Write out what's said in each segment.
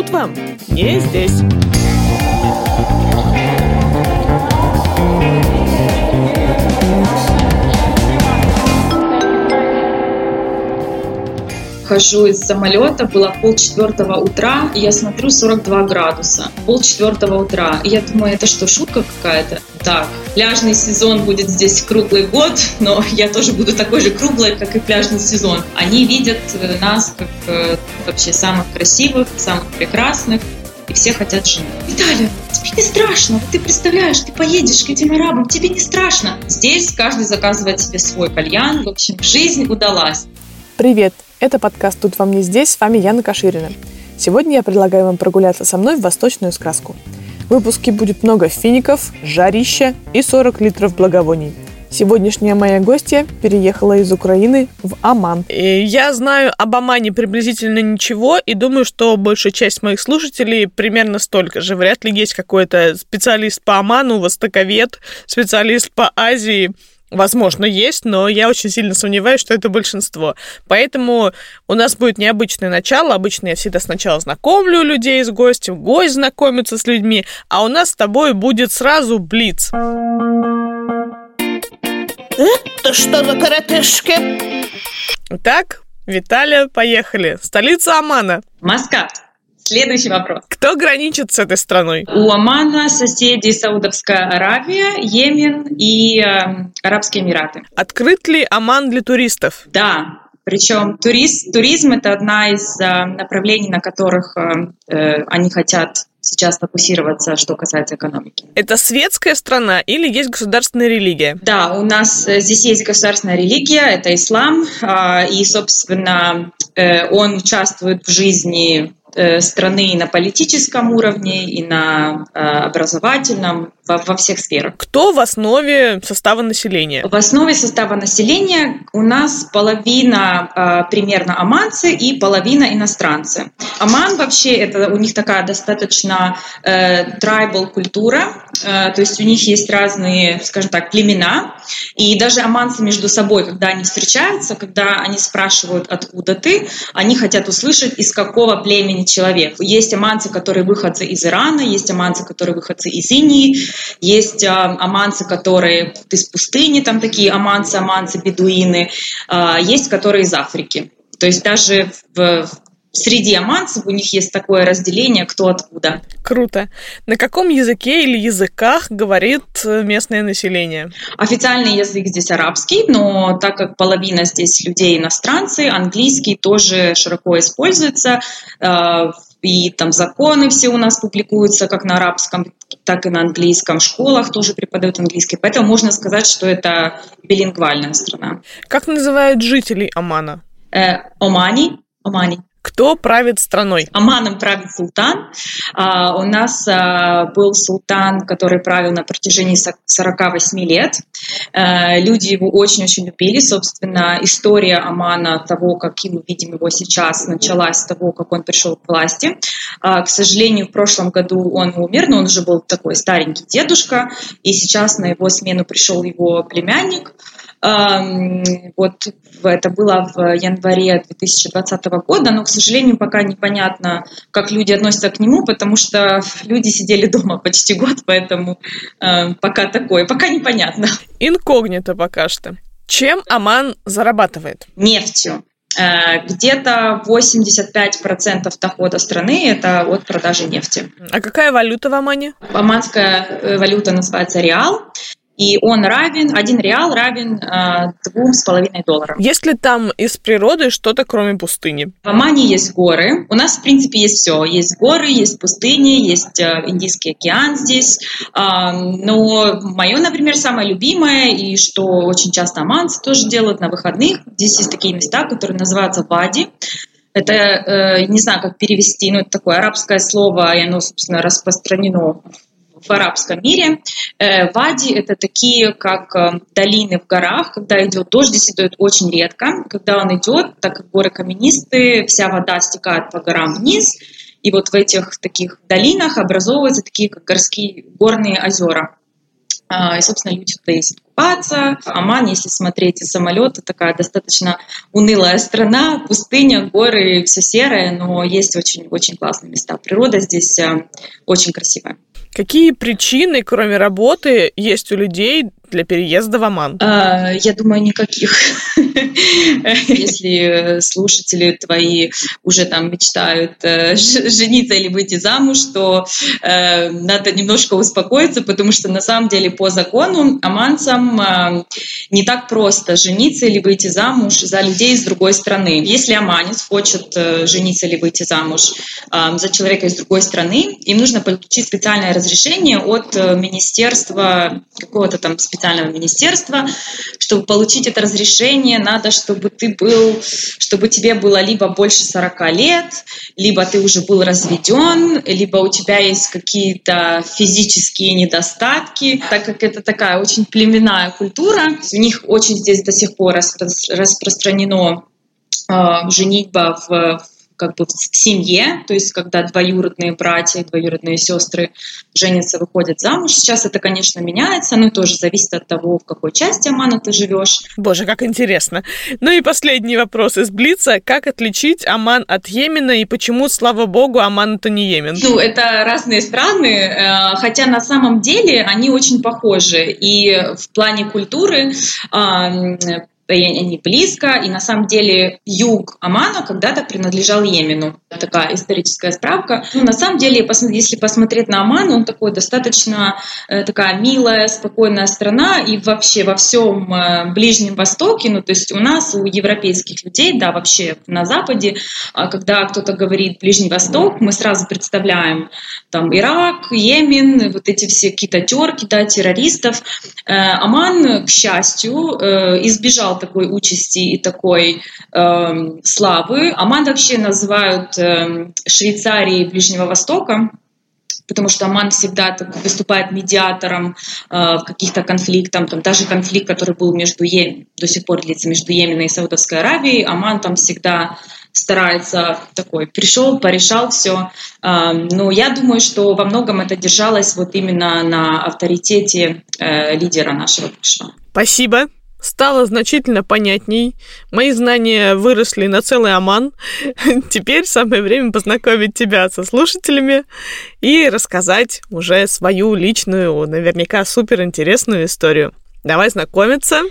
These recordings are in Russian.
тут вам не здесь. Хожу из самолета, было полчетвертого утра, и я смотрю 42 градуса. Полчетвертого утра. И я думаю, это что, шутка какая-то? Так, пляжный сезон будет здесь круглый год, но я тоже буду такой же круглой, как и пляжный сезон. Они видят э, нас как э, вообще самых красивых, самых прекрасных, и все хотят жену. Виталия, тебе не страшно, ты представляешь, ты поедешь к этим арабам, тебе не страшно. Здесь каждый заказывает себе свой кальян, в общем, жизнь удалась. Привет, это подкаст «Тут вам не здесь», с вами Яна Каширина. Сегодня я предлагаю вам прогуляться со мной в восточную сказку. В выпуске будет много фиников, жарища и 40 литров благовоний – Сегодняшняя моя гостья переехала из Украины в Оман. И я знаю об Омане приблизительно ничего и думаю, что большая часть моих слушателей примерно столько же. Вряд ли есть какой-то специалист по Оману, востоковед, специалист по Азии. Возможно, есть, но я очень сильно сомневаюсь, что это большинство. Поэтому у нас будет необычное начало. Обычно я всегда сначала знакомлю людей с гостем, гость знакомится с людьми, а у нас с тобой будет сразу блиц. Это что за коротышки? Так, Виталия, поехали. Столица Омана. Маскат. Следующий вопрос. Кто граничит с этой страной? У Омана соседи Саудовская Аравия, Йемен и э, Арабские Эмираты. Открыт ли Оман для туристов? Да, причем турист, туризм это одна из э, направлений, на которых э, э они хотят сейчас фокусироваться, что касается экономики. Это светская страна или есть государственная религия? Да, у нас э, здесь есть государственная религия, это ислам, а, и, собственно, э, он участвует в жизни страны и на политическом уровне, и на э, образовательном, во, во всех сферах. Кто в основе состава населения? В основе состава населения у нас половина э, примерно оманцы и половина иностранцы. Оман вообще это у них такая достаточно трайбл культура, то есть у них есть разные, скажем так, племена, и даже оманцы между собой, когда они встречаются, когда они спрашивают, откуда ты, они хотят услышать, из какого племени племени человек. Есть аманцы, которые выходцы из Ирана, есть аманцы, которые выходцы из Индии, есть а, аманцы, которые из пустыни, там такие аманцы, аманцы, бедуины, а, есть которые из Африки. То есть даже в, среди аманцев у них есть такое разделение, кто откуда. Круто. На каком языке или языках говорит э, местное население? Официальный язык здесь арабский, но так как половина здесь людей иностранцы, английский тоже широко используется. Э, и там законы все у нас публикуются как на арабском, так и на английском. В школах тоже преподают английский. Поэтому можно сказать, что это билингвальная страна. Как называют жителей Омана? Э, Омани. Омани. Кто правит страной? Оманом правит султан. А, у нас а, был султан, который правил на протяжении 48 лет. А, люди его очень-очень любили. Собственно, история Омана, того, как мы видим его сейчас, началась с того, как он пришел к власти. К сожалению, в прошлом году он умер, но он уже был такой старенький дедушка, и сейчас на его смену пришел его племянник. Вот это было в январе 2020 года, но, к сожалению, пока непонятно, как люди относятся к нему, потому что люди сидели дома почти год, поэтому пока такое, пока непонятно. Инкогнито пока что. Чем Оман зарабатывает? Нефтью. Э, где-то 85% дохода страны – это от продажи нефти. А какая валюта в Омане? Оманская э, валюта называется реал и он равен, один реал равен э, двум с половиной долларам. Есть ли там из природы что-то, кроме пустыни? В Омане есть горы. У нас, в принципе, есть все. Есть горы, есть пустыни, есть э, Индийский океан здесь. Но мое, например, самое любимое, и что очень часто оманцы тоже делают на выходных, здесь есть такие места, которые называются вади. Это, э, не знаю, как перевести, но это такое арабское слово, и оно, собственно, распространено в арабском мире. Э, вади – это такие, как э, долины в горах, когда идет дождь, здесь идет очень редко. Когда он идет, так как горы каменистые, вся вода стекает по горам вниз, и вот в этих таких долинах образовываются такие, как горские горные озера. А, и, собственно, люди туда ездят купаться. Оман, если смотреть из самолета, такая достаточно унылая страна, пустыня, горы, все серое, но есть очень-очень классные места. Природа здесь э, очень красивая. Какие причины, кроме работы, есть у людей для переезда в Оман? А, я думаю, никаких. Если слушатели твои уже там мечтают э, жениться или выйти замуж, то э, надо немножко успокоиться, потому что на самом деле по закону оманцам э, не так просто жениться или выйти замуж за людей из другой страны. Если оманец хочет жениться или выйти замуж за человека из другой страны, им нужно получить специальное разрешение от министерства какого-то там специального министерства. Чтобы получить это разрешение, надо, чтобы ты был, чтобы тебе было либо больше 40 лет, либо ты уже был разведен, либо у тебя есть какие-то физические недостатки, так как это такая очень племенная культура. У них очень здесь до сих пор распространено э, женитьба в как бы в семье, то есть когда двоюродные братья, двоюродные сестры женятся, выходят замуж. Сейчас это, конечно, меняется, но тоже зависит от того, в какой части Омана ты живешь. Боже, как интересно. Ну и последний вопрос из Блица. Как отличить Оман от Йемена и почему, слава богу, Оман это не Йемен? Ну, это разные страны, э, хотя на самом деле они очень похожи. И в плане культуры они близко, и на самом деле юг Омана когда-то принадлежал Йемену. Такая историческая справка. Ну, на самом деле, если посмотреть на Оман, он такой достаточно э, такая милая, спокойная страна, и вообще во всем э, Ближнем Востоке, ну, то есть у нас, у европейских людей, да, вообще на Западе, а когда кто-то говорит Ближний Восток, мы сразу представляем там Ирак, Йемен, вот эти все какие-то терки, да, террористов. Э, Оман, к счастью, избежал такой участи и такой э, славы. Оман вообще называют э, Швейцарией Ближнего Востока, потому что Оман всегда выступает медиатором э, в каких-то конфликтах, там даже конфликт, который был между Йем, до сих пор длится между Йеменом и Саудовской Аравией, Оман там всегда старается такой, пришел, порешал все. Э, но я думаю, что во многом это держалось вот именно на авторитете э, лидера нашего бывшего. Спасибо стало значительно понятней. Мои знания выросли на целый оман. Теперь самое время познакомить тебя со слушателями и рассказать уже свою личную, наверняка суперинтересную историю. Давай знакомиться.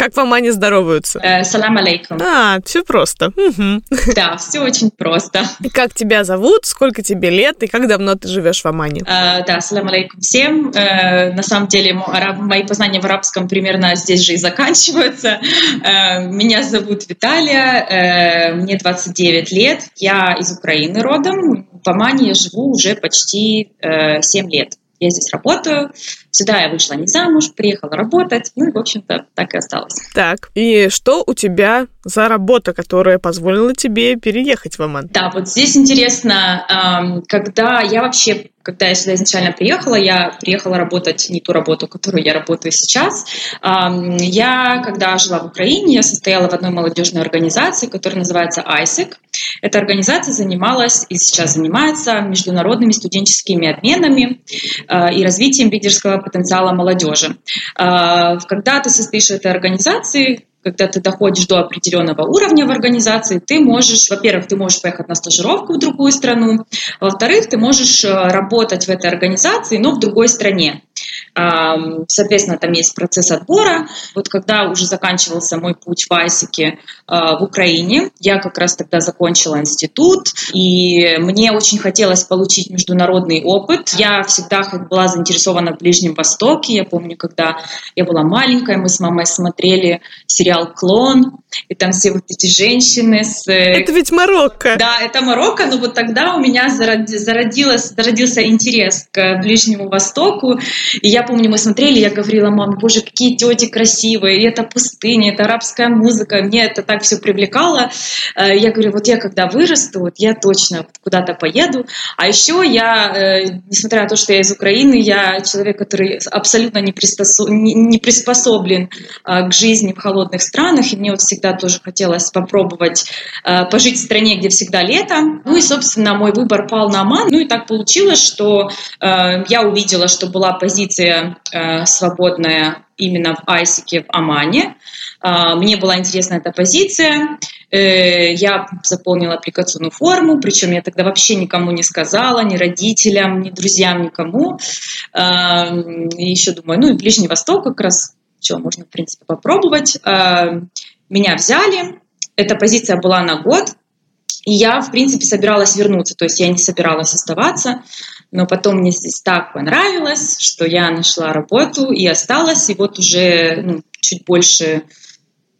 Как в Омане здороваются? Э, салам алейкум. А, все просто. Угу. Да, все очень просто. И как тебя зовут, сколько тебе лет и как давно ты живешь в Омане? Э, да, салам алейкум всем. Э, на самом деле мои познания в арабском примерно здесь же и заканчиваются. Э, меня зовут Виталия, э, мне 29 лет. Я из Украины родом. В Омане я живу уже почти э, 7 лет. Я здесь работаю, Сюда я вышла не замуж, приехала работать, ну и, в общем-то, так и осталось. Так, и что у тебя за работа, которая позволила тебе переехать в Оман? Да, вот здесь интересно, когда я вообще когда я сюда изначально приехала, я приехала работать не ту работу, которую я работаю сейчас. Я, когда жила в Украине, я состояла в одной молодежной организации, которая называется ISEC. Эта организация занималась и сейчас занимается международными студенческими обменами а, и развитием лидерского потенциала молодежи. А, когда ты состоишь в этой организации, когда ты доходишь до определенного уровня в организации, ты можешь, во-первых, ты можешь поехать на стажировку в другую страну, во-вторых, ты можешь э, работать в этой организации, но в другой стране. Соответственно, там есть процесс отбора. Вот когда уже заканчивался мой путь в Айсике а, в Украине, я как раз тогда закончила институт, и мне очень хотелось получить международный опыт. Я всегда была заинтересована в Ближнем Востоке. Я помню, когда я была маленькая, мы с мамой смотрели сериал «Клон», и там все вот эти женщины с... Э, это ведь Марокко. Да, это Марокко, но вот тогда у меня зародилось, зародился интерес к Ближнему Востоку, и я помню, мы смотрели, я говорила маме, боже, какие тети красивые, и это пустыня, это арабская музыка, мне это так все привлекало. Э, я говорю, вот я когда вырасту, вот я точно куда-то поеду. А еще я, э, несмотря на то, что я из Украины, я человек, который абсолютно не, приспособ... не приспособлен э, к жизни в холодных странах, и мне вот всегда тоже хотелось попробовать пожить в стране, где всегда лето. Ну и, собственно, мой выбор пал на Оман. Ну и так получилось, что я увидела, что была позиция э, свободная именно в Айсике в Омане. А, мне была интересна эта позиция. Э, я заполнила аппликационную форму, причем я тогда вообще никому не сказала, ни родителям, ни друзьям, никому. А, еще думаю, ну и Ближний Восток как раз, что можно, в принципе, попробовать. А, меня взяли, эта позиция была на год, и я, в принципе, собиралась вернуться, то есть я не собиралась оставаться, но потом мне здесь так понравилось, что я нашла работу и осталась, и вот уже ну, чуть больше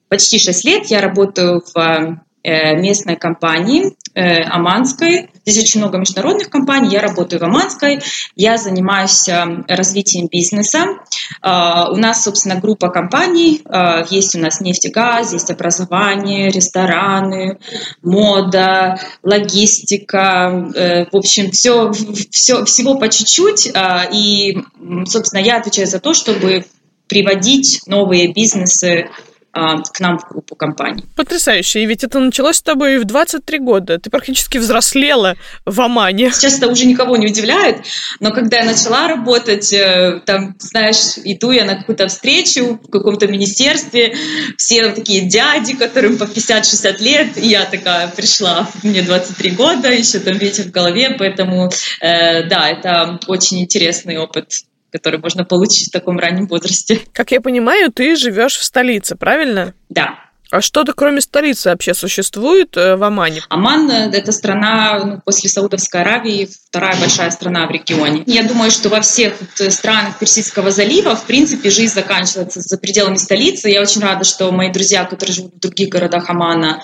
почти 6 лет я работаю в э, местной компании э. Здесь очень много международных компаний. Я работаю в Аманской. Я занимаюсь э, развитием бизнеса. У нас, собственно, группа компаний. Есть у нас нефть и газ, есть образование, рестораны, мода, логистика. В общем, все, все, всего по чуть-чуть. И, собственно, я отвечаю за то, чтобы приводить новые бизнесы а, к нам в группу компаний. Потрясающе. И ведь это началось с тобой в 23 года. Ты практически взрослела в Омане. Сейчас это уже никого не удивляет, но когда я начала работать, э, там, знаешь, иду я на какую-то встречу в каком-то министерстве, все такие дяди, которым по 50-60 лет, и я такая пришла, мне 23 года, еще там ветер в голове, поэтому, э, да, это очень интересный опыт который можно получить в таком раннем возрасте. Как я понимаю, ты живешь в столице, правильно? Да. А что-то кроме столицы вообще существует э, в Омане? Оман э, – это страна ну, после Саудовской Аравии, вторая большая страна в регионе. Я думаю, что во всех э, странах Персидского залива, в принципе, жизнь заканчивается за пределами столицы. Я очень рада, что мои друзья, которые живут в других городах Омана,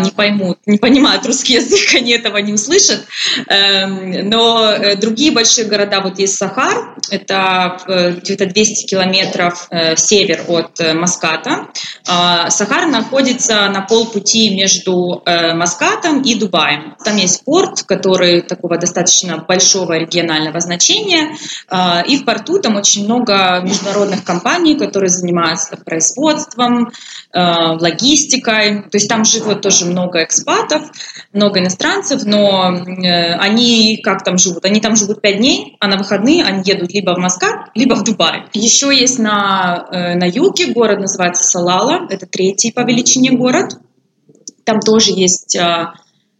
не поймут, не понимают русский язык, они этого не услышат. Эм, но другие большие города, вот есть Сахар, это где-то 200 километров север от Маската. А, Сахар на находится на полпути между э, Маскатом и Дубаем. Там есть порт, который такого достаточно большого регионального значения, э, и в порту там очень много международных компаний, которые занимаются производством, э, логистикой. То есть там живет тоже много экспатов, много иностранцев, но э, они как там живут? Они там живут пять дней, а на выходные они едут либо в Маскат, либо в Дубай. Еще есть на, э, на юге город называется Салала, это третий по величине город. Там тоже есть а,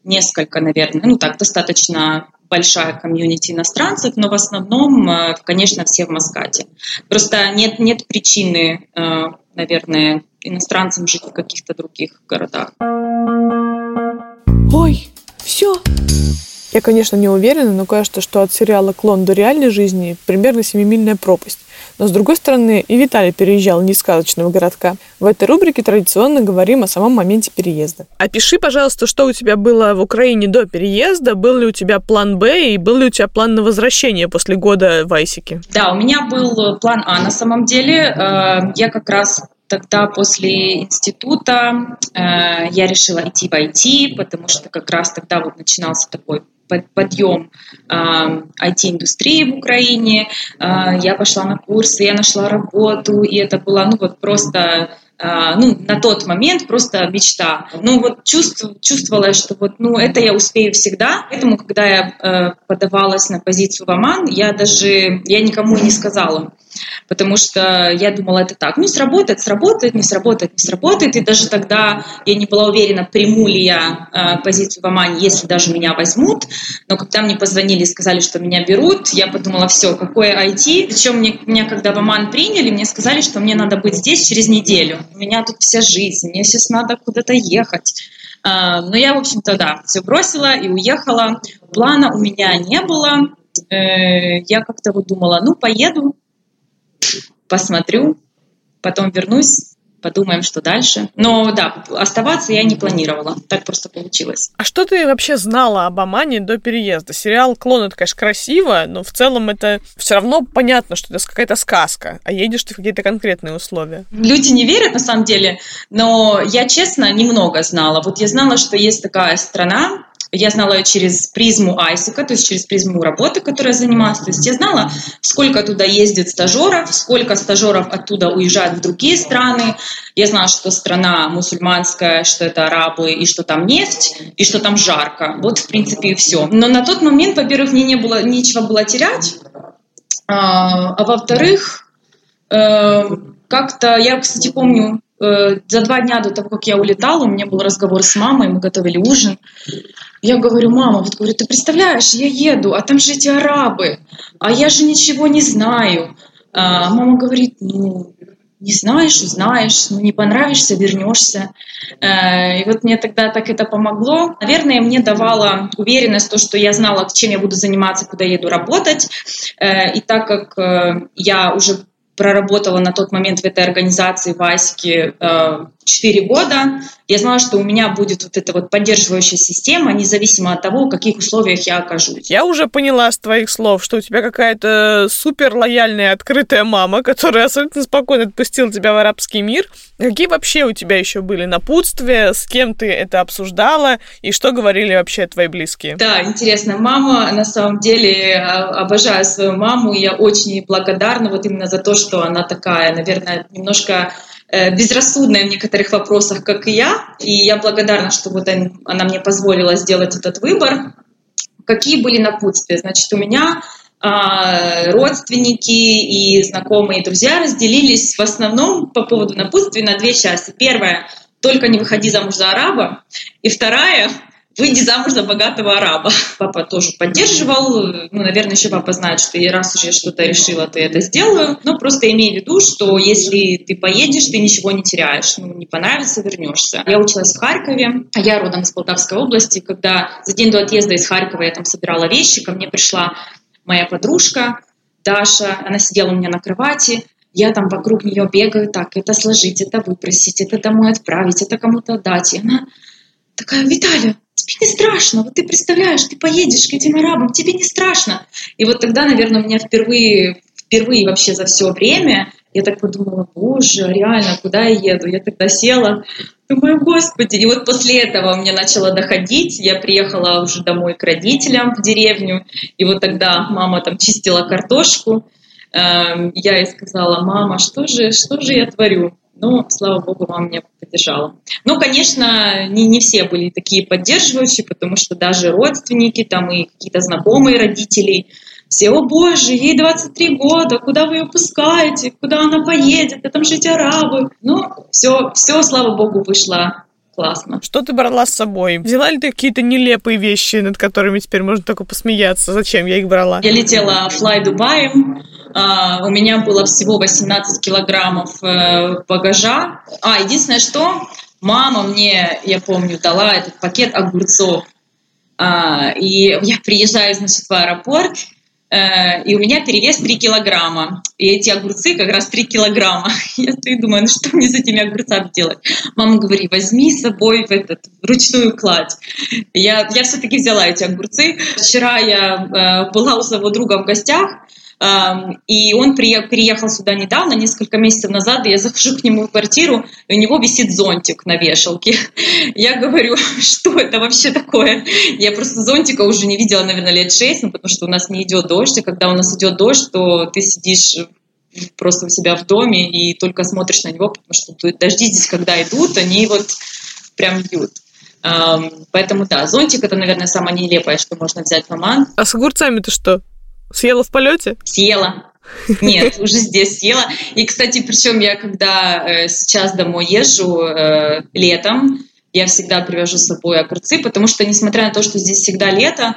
несколько, наверное, ну так, достаточно большая комьюнити иностранцев, но в основном, а, конечно, все в Маскате. Просто нет, нет причины, а, наверное, иностранцам жить в каких-то других городах. Ой, все. Я, конечно, не уверена, но кажется, что от сериала «Клон» до реальной жизни примерно семимильная пропасть. Но, с другой стороны, и Виталий переезжал не из сказочного городка. В этой рубрике традиционно говорим о самом моменте переезда. Опиши, пожалуйста, что у тебя было в Украине до переезда, был ли у тебя план «Б» и был ли у тебя план на возвращение после года в Айсике? Да, у меня был план «А» на самом деле. Э, я как раз тогда после института э, я решила идти в IT, потому что как раз тогда вот начинался такой подъем IT-индустрии в Украине. А, я пошла на курсы, я нашла работу, и это было ну вот просто а, ну, на тот момент просто мечта. Ну, вот чувств, чувствовала, что вот, ну, это я успею всегда. Поэтому, когда я э, подавалась на позицию в Оман, я даже, я никому не сказала потому что я думала, это так, ну, сработает, сработает, не сработает, не сработает, и даже тогда я не была уверена, приму ли я э, позицию в Омане, если даже меня возьмут, но когда мне позвонили и сказали, что меня берут, я подумала, все, какое IT, причем мне, меня когда в Оман приняли, мне сказали, что мне надо быть здесь через неделю, у меня тут вся жизнь, мне сейчас надо куда-то ехать, э, но я, в общем-то, да, все бросила и уехала, плана у меня не было, э, я как-то вот думала, ну, поеду, посмотрю, потом вернусь, подумаем, что дальше. Но да, оставаться я не планировала. Так просто получилось. А что ты вообще знала об Омане до переезда? Сериал «Клон» — это, конечно, красиво, но в целом это все равно понятно, что это какая-то сказка, а едешь ты в какие-то конкретные условия. Люди не верят, на самом деле, но я, честно, немного знала. Вот я знала, что есть такая страна, я знала ее через призму Айсика, то есть через призму работы, которой я занималась. То есть я знала, сколько туда ездит стажеров, сколько стажеров оттуда уезжают в другие страны. Я знала, что страна мусульманская, что это арабы, и что там нефть, и что там жарко. Вот, в принципе, и все. Но на тот момент, во-первых, мне не было, нечего было терять, а, а во-вторых, э, как-то, я, кстати, помню, за два дня до того, как я улетала, у меня был разговор с мамой, мы готовили ужин. Я говорю, мама, вот говорю, ты представляешь, я еду, а там же эти арабы, а я же ничего не знаю. А мама говорит, ну, не знаешь, узнаешь, ну, не понравишься, вернешься. Э, и вот мне тогда так это помогло. Наверное, мне давало уверенность то, что я знала, чем я буду заниматься, куда еду работать. Э, и так как э, я уже проработала на тот момент в этой организации в Аське 4 года, я знала, что у меня будет вот эта вот поддерживающая система, независимо от того, в каких условиях я окажусь. Я уже поняла с твоих слов, что у тебя какая-то супер лояльная, открытая мама, которая абсолютно спокойно отпустила тебя в арабский мир. Какие вообще у тебя еще были напутствия, с кем ты это обсуждала и что говорили вообще твои близкие? Да, интересно. Мама, на самом деле, а, обожаю свою маму, я очень благодарна вот именно за то, что она такая, наверное, немножко Э, безрассудная в некоторых вопросах, как и я, и я благодарна, что вот она мне позволила сделать этот выбор. Какие были напутствия? Значит, у меня а, родственники и знакомые друзья разделились в основном по поводу напутствия на две части. Первая – только не выходи замуж за араба. И вторая выйди замуж за богатого араба. Папа тоже поддерживал. Ну, наверное, еще папа знает, что я раз уже что-то решила, я это сделаю. Но просто имей в виду, что если ты поедешь, ты ничего не теряешь. Ну, не понравится, вернешься. Я училась в Харькове, а я родом из Полтавской области. Когда за день до отъезда из Харькова я там собирала вещи, ко мне пришла моя подружка Даша. Она сидела у меня на кровати. Я там вокруг нее бегаю, так, это сложить, это выпросить, это домой отправить, это кому-то дать. И она такая, Виталия, тебе не страшно, вот ты представляешь, ты поедешь к этим арабам, тебе не страшно. И вот тогда, наверное, у меня впервые, впервые вообще за все время я так подумала, боже, реально, куда я еду? Я тогда села, думаю, господи. И вот после этого мне начало доходить, я приехала уже домой к родителям в деревню, и вот тогда мама там чистила картошку, эм, я ей сказала, мама, что же, что же я творю? Но, слава богу, мама меня поддержала. Ну, конечно, не, не все были такие поддерживающие, потому что даже родственники там и какие-то знакомые родителей, все, о боже, ей 23 года, куда вы ее пускаете, куда она поедет, а там жить арабы. Ну, все, все, слава богу, вышло классно. Что ты брала с собой? Взяла ли ты какие-то нелепые вещи, над которыми теперь можно только посмеяться? Зачем я их брала? Я летела Fly Dubai, Uh, у меня было всего 18 килограммов uh, багажа. А, единственное, что мама мне, я помню, дала этот пакет огурцов. Uh, и я приезжаю, значит, в аэропорт, Э, и у меня перевес 3 килограмма. И эти огурцы как раз 3 килограмма. Я стою думаю, ну что мне с этими огурцами делать? Мама говорит, возьми с собой в этот ручную кладь. Я, я все-таки взяла эти огурцы. Вчера я э, была у своего друга в гостях, и он переехал сюда недавно, несколько месяцев назад, и я захожу к нему в квартиру, и у него висит зонтик на вешалке. Я говорю, что это вообще такое? Я просто зонтика уже не видела, наверное, лет шесть, ну, потому что у нас не идет дождь, и когда у нас идет дождь, то ты сидишь просто у себя в доме и только смотришь на него, потому что дожди здесь, когда идут, они вот прям льют. Поэтому да, зонтик это, наверное, самое нелепое, что можно взять в Оман. А с огурцами-то что? Съела в полете? Съела. Нет, уже здесь съела. И, кстати, причем я когда э, сейчас домой езжу э, летом, я всегда привожу с собой огурцы, потому что, несмотря на то, что здесь всегда лето,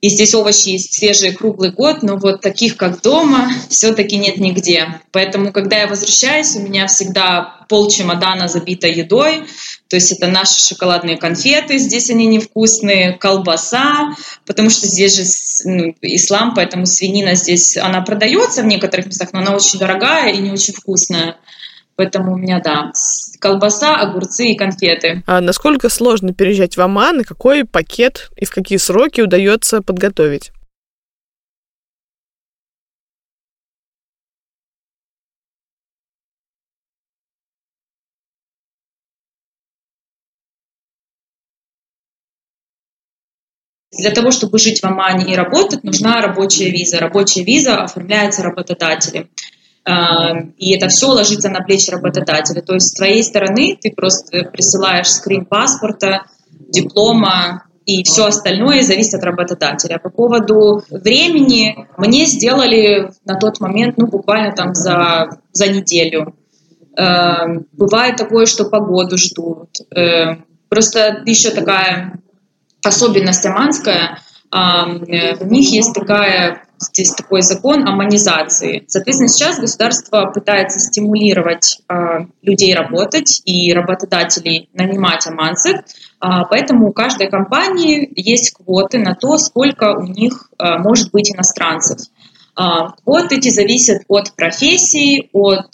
и здесь овощи есть свежие круглый год, но вот таких, как дома, все-таки нет нигде. Поэтому, когда я возвращаюсь, у меня всегда пол чемодана забито едой, то есть это наши шоколадные конфеты, здесь они невкусные, колбаса, потому что здесь же ну, ислам, поэтому свинина здесь, она продается в некоторых местах, но она очень дорогая и не очень вкусная. Поэтому у меня, да, колбаса, огурцы и конфеты. А насколько сложно переезжать в Оман, и какой пакет и в какие сроки удается подготовить? Для того, чтобы жить в Омане и работать, нужна рабочая виза. Рабочая виза оформляется работодателем. И это все ложится на плечи работодателя. То есть с твоей стороны ты просто присылаешь скрин паспорта, диплома, и все остальное зависит от работодателя. По поводу времени мне сделали на тот момент, ну, буквально там за, за неделю. Бывает такое, что погоду ждут. Просто еще такая особенность оманская, в них есть такая здесь такой закон о монизации. Соответственно, сейчас государство пытается стимулировать э, людей работать и работодателей нанимать аманцев, э, поэтому у каждой компании есть квоты на то, сколько у них э, может быть иностранцев. Квоты эти зависят от профессии, от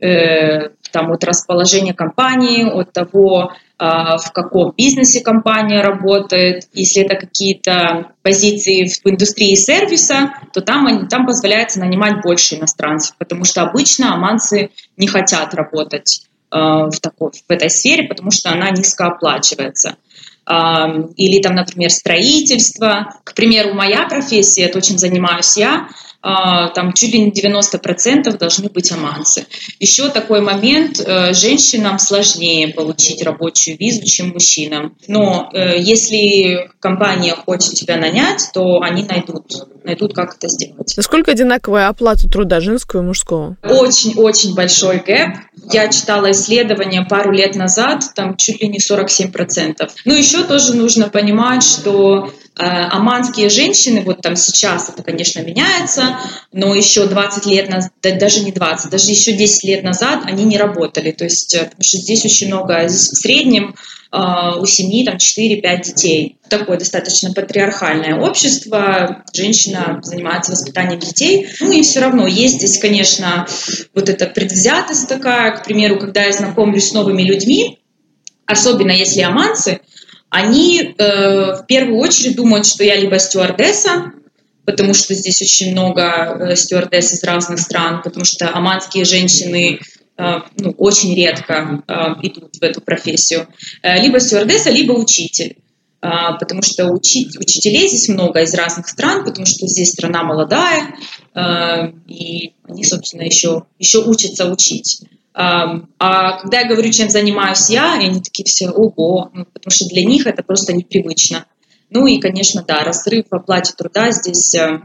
э, там, от расположения компании, от того, а, в каком бизнесе компания работает. Если это какие-то позиции в индустрии сервиса, то там, там позволяется нанимать больше иностранцев, потому что обычно оманцы не хотят работать а, в, такой, в этой сфере, потому что она низко оплачивается. А, или там, например, строительство. К примеру, моя профессия, это чем занимаюсь я, а, там чуть ли не 90% должны быть аманцы. Еще такой момент, э, женщинам сложнее получить рабочую визу, чем мужчинам. Но э, если компания хочет тебя нанять, то они найдут, найдут, как это сделать. Насколько одинаковая оплата труда женского и мужского? Очень-очень большой гэп. Я читала исследование пару лет назад, там чуть ли не 47%. Ну, еще тоже нужно понимать, что аманские женщины, вот там сейчас это, конечно, меняется, но еще 20 лет назад, даже не 20, даже еще 10 лет назад они не работали. То есть, э, потому что здесь очень много, здесь в среднем э, у семьи там 4-5 детей. Такое достаточно патриархальное общество. Женщина занимается воспитанием детей. Ну и все равно есть здесь, конечно, вот эта предвзятость такая. К примеру, когда я знакомлюсь с новыми людьми, особенно если аманцы, они э, в первую очередь думают, что я либо стюардесса, потому что здесь очень много э, стюардесс из разных стран, потому что оманские женщины э, ну, очень редко э, идут в эту профессию. Либо стюардесса, либо учитель. Потому что учить, учителей здесь много из разных стран, потому что здесь страна молодая, и они, собственно, еще, еще учатся учить. А когда я говорю, чем занимаюсь я, они такие все, ого, ну, потому что для них это просто непривычно. Ну и, конечно, да, разрыв в оплате труда здесь э,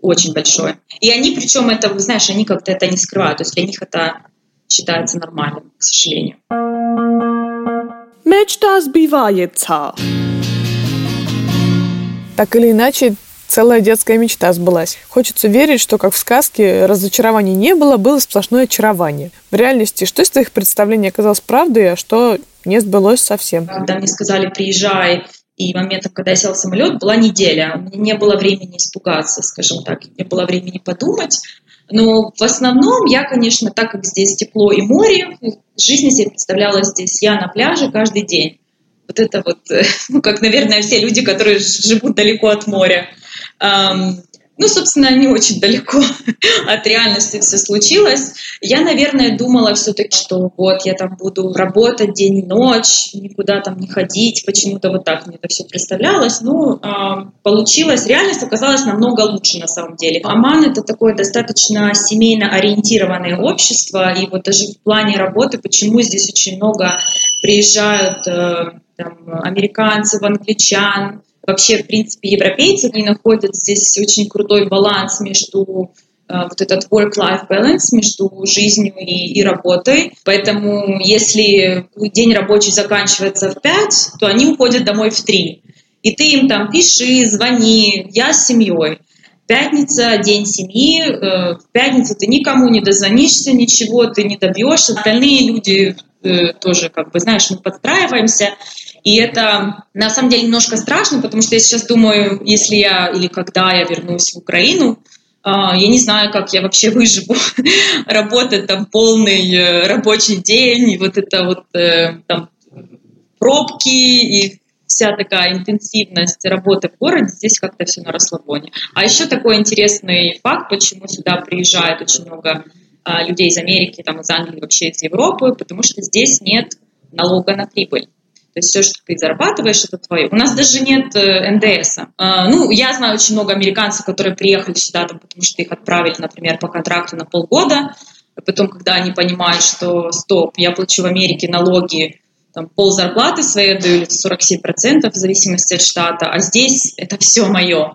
очень большой. И они, причем это, знаешь, они как-то это не скрывают, то есть для них это считается нормальным, к сожалению. Мечта сбивается. Так или иначе, целая детская мечта сбылась. Хочется верить, что, как в сказке, разочарований не было, было сплошное очарование. В реальности, что из твоих представлений оказалось правдой, а что не сбылось совсем? Когда мне сказали, приезжай и моментом, когда я села в самолет, была неделя. У меня не было времени испугаться, скажем так, не было времени подумать. Но в основном я, конечно, так как здесь тепло и море, жизнь себе представляла здесь я на пляже каждый день. Вот это вот, ну, как, наверное, все люди, которые живут далеко от моря. Ну, собственно, не очень далеко от реальности все случилось. Я, наверное, думала все-таки, что вот я там буду работать день и ночь, никуда там не ходить. Почему-то вот так мне это все представлялось. Ну, получилось. Реальность оказалась намного лучше на самом деле. Оман — это такое достаточно семейно ориентированное общество. И вот даже в плане работы, почему здесь очень много приезжают э, там, американцев, англичан, Вообще, в принципе, европейцы, они находят здесь очень крутой баланс между э, вот этот work-life balance между жизнью и, и работой. Поэтому если день рабочий заканчивается в 5, то они уходят домой в 3. И ты им там пиши, звони, я с семьей. Пятница, день семьи, э, в пятницу ты никому не дозвонишься, ничего ты не добьешься. Остальные люди э, тоже, как бы, знаешь, мы подстраиваемся. И это на самом деле немножко страшно, потому что я сейчас думаю, если я или когда я вернусь в Украину, а, я не знаю, как я вообще выживу. Работать там полный э, рабочий день, и вот это вот э, там пробки и вся такая интенсивность работы в городе, здесь как-то все на расслабоне. А еще такой интересный факт, почему сюда приезжает очень много а, людей из Америки, там, из Англии, вообще из Европы, потому что здесь нет налога на прибыль. То есть все, что ты зарабатываешь, это твое. У нас даже нет э, НДС. А, ну, я знаю очень много американцев, которые приехали сюда, там, потому что их отправили, например, по контракту на полгода. А потом, когда они понимают, что стоп, я плачу в Америке налоги, там, пол зарплаты своей отдаю, или 47% в зависимости от штата, а здесь это все мое.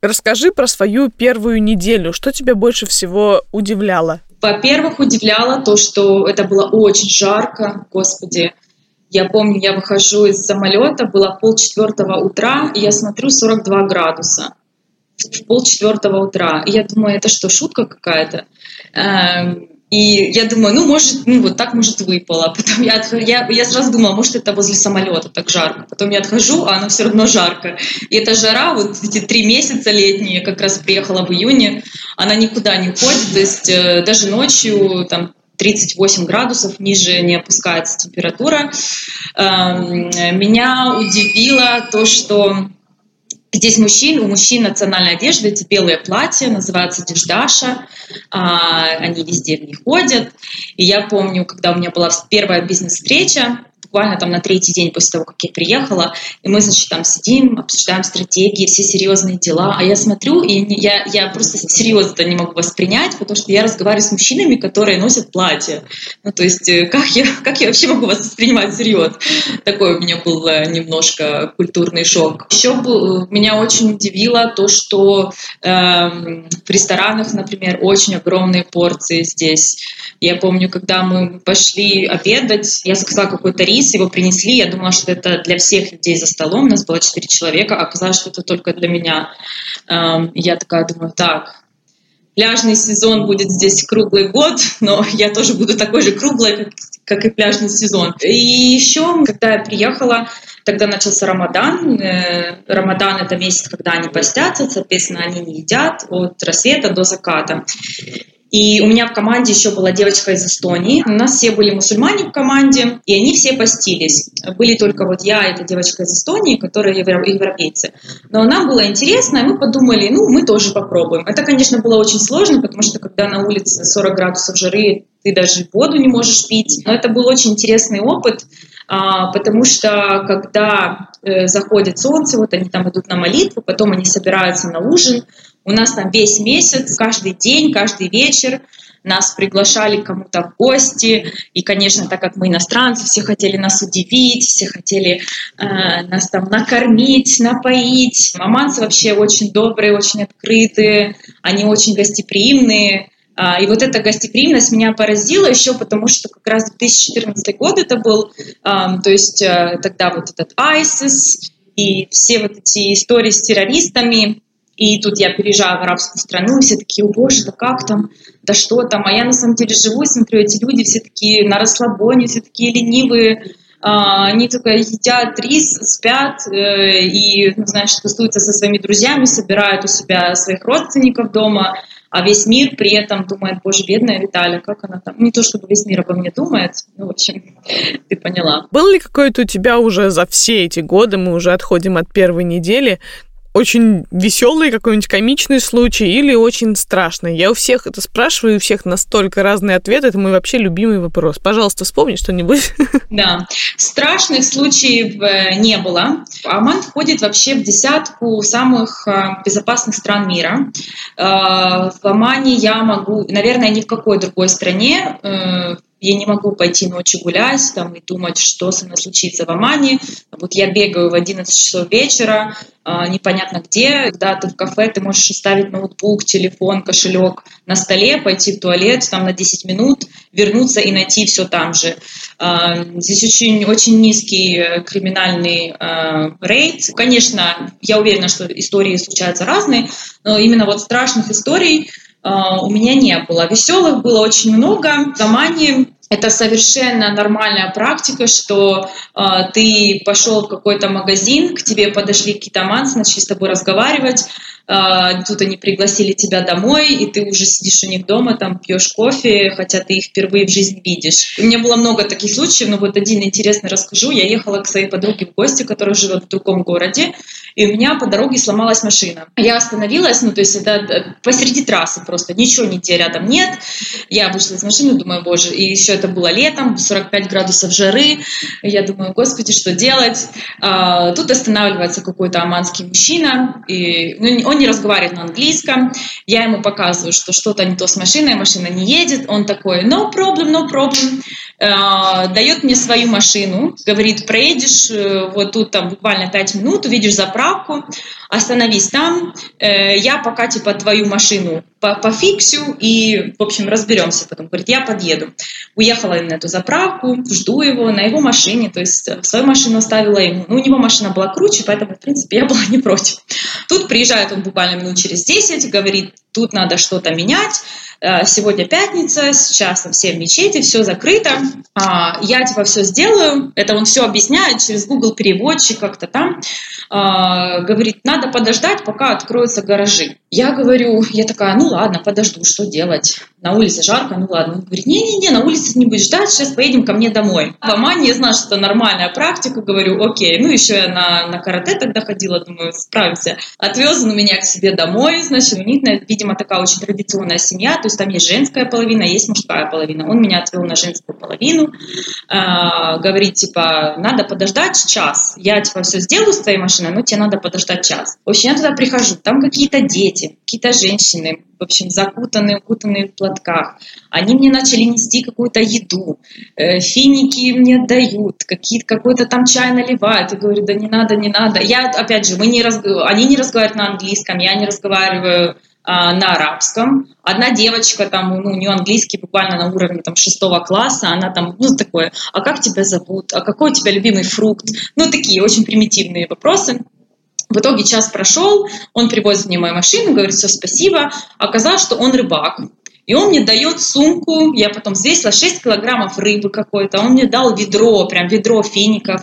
Расскажи про свою первую неделю. Что тебя больше всего удивляло? Во-первых, удивляло то, что это было очень жарко, господи. Я помню, я выхожу из самолета, было полчетвертого утра, и я смотрю 42 градуса в полчетвертого утра. И я думаю, это что, шутка какая-то? Эм, и я думаю, ну, может, ну, вот так, может, выпало. Потом я, я, я сразу думала, может, это возле самолета так жарко. Потом я отхожу, а оно все равно жарко. И эта жара, вот эти три месяца летние, как раз приехала в июне, она никуда не уходит. То есть э, даже ночью там 38 градусов, ниже не опускается температура. Эм, меня удивило то, что Здесь мужчин, у мужчин национальная одежда, эти белые платья, называются деждаша, а, они везде в них ходят. И я помню, когда у меня была первая бизнес-встреча, буквально там на третий день после того, как я приехала, и мы, значит, там сидим, обсуждаем стратегии, все серьезные дела, а я смотрю, и я, я просто серьезно это не могу воспринять, потому что я разговариваю с мужчинами, которые носят платья. Ну, то есть, э, как я, как я вообще могу вас воспринимать серьезно? Такой у меня был э, немножко культурный шок. Еще э, меня очень удивило то, что э, в ресторанах, например, очень огромные порции здесь. Я помню, когда мы пошли обедать, я заказала какой-то рис, рис, его принесли, я думала, что это для всех людей за столом, у нас было четыре человека, а оказалось, что это только для меня. Эм, я такая думаю, так, пляжный сезон будет здесь круглый год, но я тоже буду такой же круглой, как, как и пляжный сезон. И еще, когда я приехала, тогда начался Рамадан. Э, Рамадан — это месяц, когда они постятся, соответственно, они не едят от рассвета до заката. И у меня в команде еще была девочка из Эстонии. У нас все были мусульмане в команде, и они все постились. Были только вот я эта девочка из Эстонии, которые европейцы. Но нам было интересно, и мы подумали, ну, мы тоже попробуем. Это, конечно, было очень сложно, потому что когда на улице 40 градусов жары, ты даже воду не можешь пить. Но это был очень интересный опыт, а, потому что когда э, заходит солнце, вот они там идут на молитву, потом они собираются на ужин, у нас там весь месяц, каждый день, каждый вечер нас приглашали кому-то в гости. И, конечно, так как мы иностранцы, все хотели нас удивить, все хотели э, нас там накормить, напоить. Маманцы вообще очень добрые, очень открытые, они очень гостеприимные. А, и вот эта гостеприимность меня поразила еще потому, что как раз 2014 год это был, то есть э, тогда вот этот ISIS и все вот эти истории с террористами, и тут я переезжаю в арабскую страну, и все такие, о боже, да как там, да что там, а я на самом деле живу смотрю, эти люди все такие на расслабоне, все такие ленивые, а, они только едят рис, спят э, и, ну, знаешь, тусуются со своими друзьями, собирают у себя своих родственников дома, а весь мир при этом думает, боже, бедная Виталия, как она там, не то чтобы весь мир обо мне думает, ну, в общем, ты поняла. Был ли какой-то у тебя уже за все эти годы, мы уже отходим от первой недели, очень веселый какой-нибудь комичный случай или очень страшный? Я у всех это спрашиваю, у всех настолько разные ответы. Это мой вообще любимый вопрос. Пожалуйста, вспомни что-нибудь. Да, страшных случаев э, не было. Оман входит вообще в десятку самых э, безопасных стран мира. Э, в Омане я могу, наверное, ни в какой другой стране я не могу пойти ночью гулять там, и думать, что со мной случится в Омане. Вот я бегаю в 11 часов вечера, а, непонятно где, когда ты в кафе, ты можешь оставить ноутбук, телефон, кошелек на столе, пойти в туалет там на 10 минут, вернуться и найти все там же. А, здесь очень, очень низкий э, криминальный а, рейд. Конечно, я уверена, что истории случаются разные, но именно вот страшных историй у меня не было. Веселых было очень много. В Омане это совершенно нормальная практика, что э, ты пошел в какой-то магазин, к тебе подошли какие-то мансы, начали с тобой разговаривать, тут они пригласили тебя домой, и ты уже сидишь у них дома, там пьешь кофе, хотя ты их впервые в жизни видишь. У меня было много таких случаев, но вот один интересный расскажу. Я ехала к своей подруге в гости, которая живет в другом городе, и у меня по дороге сломалась машина. Я остановилась, ну, то есть это э, посреди трассы просто, ничего нигде рядом нет. Я вышла из машины, думаю, боже, и еще это было летом, 45 градусов жары. Я думаю, господи, что делать? А, тут останавливается какой-то аманский мужчина, и ну, он Не разговаривает на английском. Я ему показываю, что что-то не то с машиной, машина не едет. Он такой, no problem, no problem. Э, дает мне свою машину, говорит, проедешь э, вот тут там буквально 5 минут, увидишь заправку, остановись там, э, я пока типа твою машину пофиксю и, в общем, разберемся потом. Говорит, я подъеду. Уехала на эту заправку, жду его на его машине, то есть свою машину оставила ему. Ну, у него машина была круче, поэтому, в принципе, я была не против. Тут приезжает он буквально минут через 10, говорит, тут надо что-то менять, Э, сегодня пятница, сейчас там все в мечети, все закрыто, а, я типа все сделаю, это он все объясняет через Google переводчик как-то там, а, говорит, надо подождать, пока откроются гаражи. Я говорю, я такая, ну ладно, подожду, что делать? На улице жарко, ну ладно. Он говорит, не-не-не, на улице не будешь ждать, сейчас поедем ко мне домой. В Омане я знаю, что это нормальная практика, говорю, окей. Ну еще я на, на карате тогда ходила, думаю, справимся. Отвез он меня к себе домой, значит, у них, видимо, такая очень традиционная семья, то есть там есть женская половина, есть мужская половина. Он меня отвел на женскую половину, э, говорит, типа, надо подождать час. Я, типа, все сделаю с твоей машиной, но тебе надо подождать час. В общем, я туда прихожу, там какие-то дети, какие-то женщины, в общем, закутанные, укутанные в платках. Они мне начали нести какую-то еду, э, финики мне дают, какие, какой-то там чай наливают. Я говорю, да не надо, не надо. Я, опять же, мы не разг... они не разговаривают на английском, я не разговариваю на арабском. Одна девочка, там, ну, у нее английский буквально на уровне там, шестого класса, она там, ну, такое, а как тебя зовут, а какой у тебя любимый фрукт? Ну, такие очень примитивные вопросы. В итоге час прошел, он привозит мне мою машину, говорит, все, спасибо. Оказалось, что он рыбак. И он мне дает сумку, я потом взвесила 6 килограммов рыбы какой-то, он мне дал ведро, прям ведро фиников,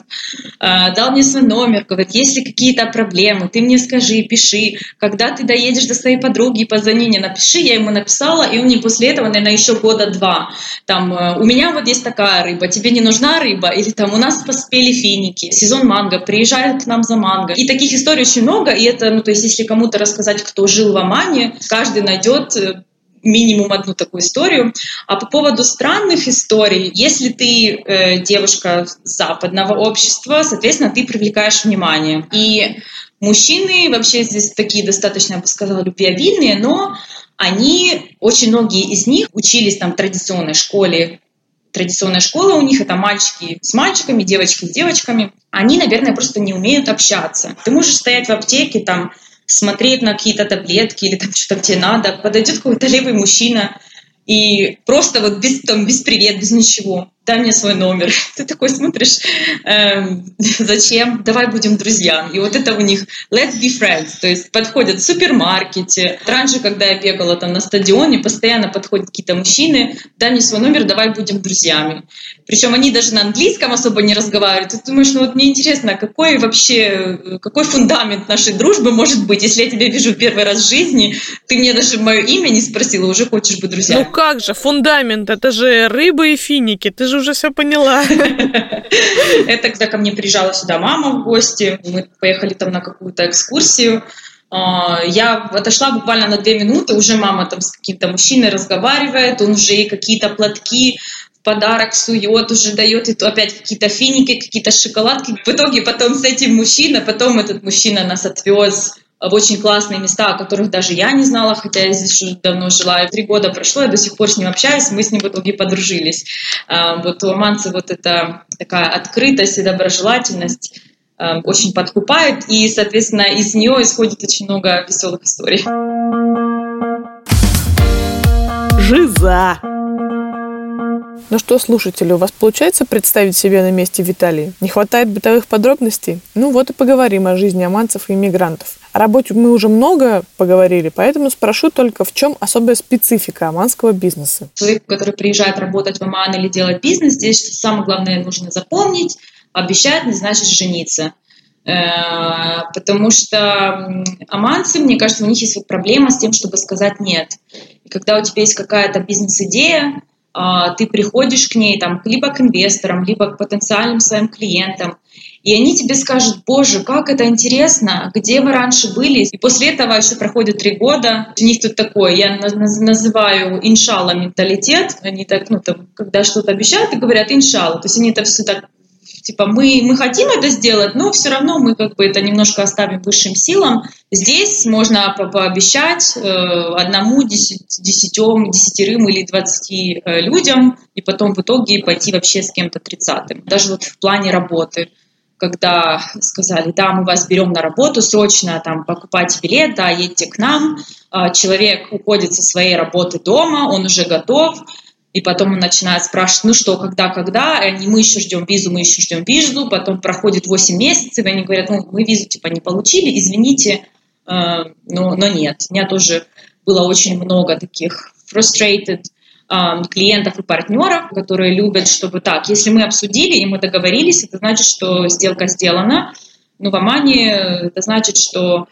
э, дал мне свой номер, говорит, если какие-то проблемы, ты мне скажи, пиши, когда ты доедешь до своей подруги, позвони мне, напиши, я ему написала, и он мне после этого, наверное, еще года два, там, э, у меня вот есть такая рыба, тебе не нужна рыба, или там, у нас поспели финики, сезон манго, приезжают к нам за манго. И таких историй очень много, и это, ну, то есть, если кому-то рассказать, кто жил в Омане, каждый найдет э, минимум одну такую историю. А по поводу странных историй, если ты э, девушка западного общества, соответственно, ты привлекаешь внимание. И мужчины вообще здесь такие достаточно, я бы сказала, любвеобильные, но они, очень многие из них учились там в традиционной школе традиционная школа у них, это мальчики с мальчиками, девочки с девочками. Они, наверное, просто не умеют общаться. Ты можешь стоять в аптеке, там, смотреть на какие-то таблетки или там что-то тебе надо, подойдет какой-то левый мужчина и просто вот без, там, без привет, без ничего дай мне свой номер. Ты такой смотришь, эм, зачем? Давай будем друзьями. И вот это у них let's be friends. То есть подходят в супермаркете. Раньше, когда я бегала там на стадионе, постоянно подходят какие-то мужчины, дай мне свой номер, давай будем друзьями. Причем они даже на английском особо не разговаривают. Ты думаешь, ну вот мне интересно, какой вообще, какой фундамент нашей дружбы может быть, если я тебя вижу первый раз в жизни, ты мне даже мое имя не спросила, уже хочешь быть друзьями. Ну как же, фундамент, это же рыбы и финики, ты же же уже все поняла. Это когда ко мне приезжала сюда мама в гости, мы поехали там на какую-то экскурсию, а, я отошла буквально на две минуты, уже мама там с каким-то мужчиной разговаривает, он уже ей какие-то платки в подарок сует, уже дает и опять какие-то финики, какие-то шоколадки. В итоге потом с этим мужчиной, потом этот мужчина нас отвез в очень классные места, о которых даже я не знала, хотя я здесь уже давно жила. И три года прошло, я до сих пор с ним общаюсь, мы с ним в итоге подружились. А, вот у оманцев вот эта такая открытость и доброжелательность а, очень подкупает, и, соответственно, из нее исходит очень много веселых историй. Жиза! Ну что, слушатели, у вас получается представить себя на месте Виталии? Не хватает бытовых подробностей? Ну вот и поговорим о жизни оманцев и иммигрантов. О работе мы уже много поговорили, поэтому спрошу только, в чем особая специфика оманского бизнеса? Человек, который приезжает работать в Оман или делать бизнес, здесь самое главное нужно запомнить, обещать не значит жениться. Э, потому что оманцы, мне кажется, у них есть вот проблема с тем, чтобы сказать «нет». И когда у тебя есть какая-то бизнес-идея, а, ты приходишь к ней там, либо к инвесторам, либо к потенциальным своим клиентам, и они тебе скажут, боже, как это интересно, где вы раньше были. И после этого еще проходит три года. У них тут такое, я называю иншалла менталитет. Они так, ну, там, когда что-то обещают и говорят иншалла. То есть они это все так типа мы, мы хотим это сделать, но все равно мы как бы это немножко оставим высшим силам. Здесь можно по пообещать э, одному, десятем, десятерым или двадцати э, людям, и потом в итоге пойти вообще с кем-то тридцатым. Даже вот в плане работы когда сказали, да, мы вас берем на работу, срочно там покупайте билет, да, едьте к нам. А, человек уходит со своей работы дома, он уже готов, и потом он начинает спрашивать, ну что, когда, когда, и они, мы еще ждем визу, мы еще ждем визу, потом проходит 8 месяцев, и они говорят, ну, мы визу типа не получили, извините, э, но, но нет. У меня тоже было очень много таких frustrated клиентов и партнеров, которые любят, чтобы так, если мы обсудили и мы договорились, это значит, что сделка сделана. Но в Омане это значит, что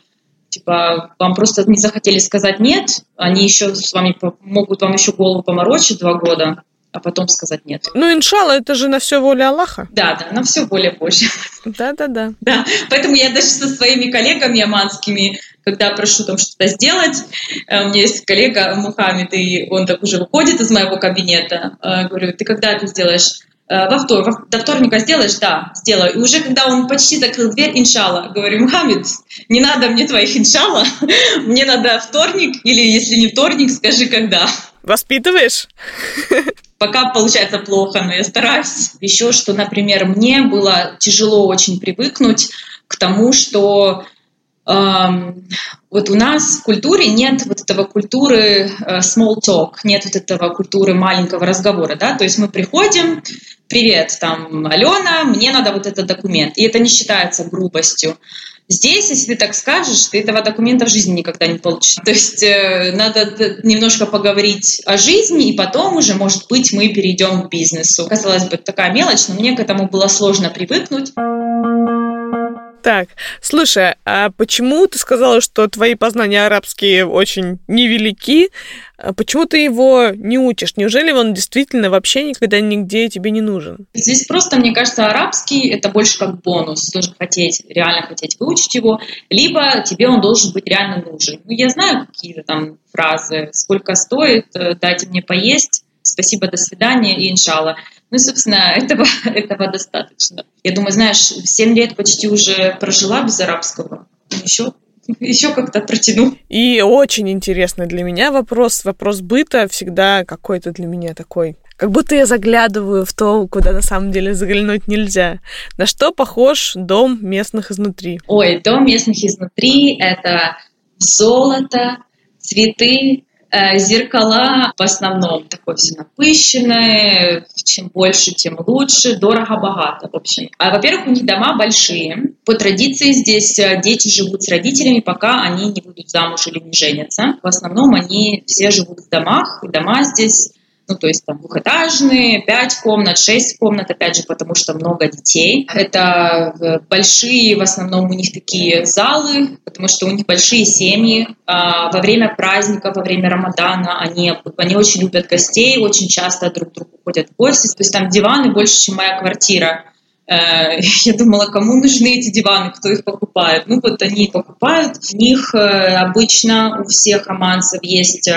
типа вам просто не захотели сказать нет, они еще с вами могут вам еще голову поморочить два года, а потом сказать нет. Ну, иншалла, это же на все воля Аллаха. Да, да, на все воля Божья. Да, да, да. Да, поэтому я даже со своими коллегами оманскими когда прошу там что-то сделать. Э, у меня есть коллега Мухаммед, и он так уже выходит из моего кабинета. Э, говорю, ты когда это сделаешь? «Э, во вторник, до вторника сделаешь? Да, сделаю. И уже когда он почти закрыл дверь, иншалла, говорю, Мухаммед, не надо мне твоих иншалла, мне надо вторник, или если не вторник, скажи когда. Воспитываешь? Пока получается плохо, но я стараюсь. Еще что, например, мне было тяжело очень привыкнуть к тому, что вот у нас в культуре нет вот этого культуры э, small talk, нет вот этого культуры маленького разговора, да, то есть мы приходим, привет, там, Алена, мне надо вот этот документ, и это не считается грубостью. Здесь, если ты так скажешь, ты этого документа в жизни никогда не получишь. То есть э, надо немножко поговорить о жизни, и потом уже, может быть, мы перейдем к бизнесу. Казалось бы, такая мелочь, но мне к этому было сложно привыкнуть. Так, слушай, а почему ты сказала, что твои познания арабские очень невелики? А почему ты его не учишь? Неужели он действительно вообще никогда нигде тебе не нужен? Здесь просто, мне кажется, арабский это больше как бонус. Должен хотеть, реально хотеть выучить его, либо тебе он должен быть реально нужен. Ну, я знаю какие-то там фразы, сколько стоит, э, дайте мне поесть, спасибо, до свидания и иншалла. Ну, собственно, этого, этого достаточно. Я думаю, знаешь, 7 лет почти уже прожила без арабского. Еще еще как-то протяну. И очень интересный для меня вопрос, вопрос быта всегда какой-то для меня такой. Как будто я заглядываю в то, куда на самом деле заглянуть нельзя. На что похож дом местных изнутри? Ой, дом местных изнутри — это золото, цветы, зеркала в основном такое все напыщенное, чем больше, тем лучше, дорого-богато, в общем. А, во-первых, у них дома большие. По традиции здесь э, дети живут с родителями, пока они не будут замуж или не женятся. В основном они все живут в домах, и дома здесь ну, то есть там двухэтажные, пять комнат, шесть комнат, опять же, потому что много детей. Это э, большие, в основном у них такие залы, потому что у них большие семьи. А во время праздника, во время Рамадана они, они очень любят гостей, очень часто друг к другу ходят в гости. То есть там диваны больше, чем моя квартира. Э, я думала, кому нужны эти диваны, кто их покупает. Ну вот они покупают. У них э, обычно у всех романсов есть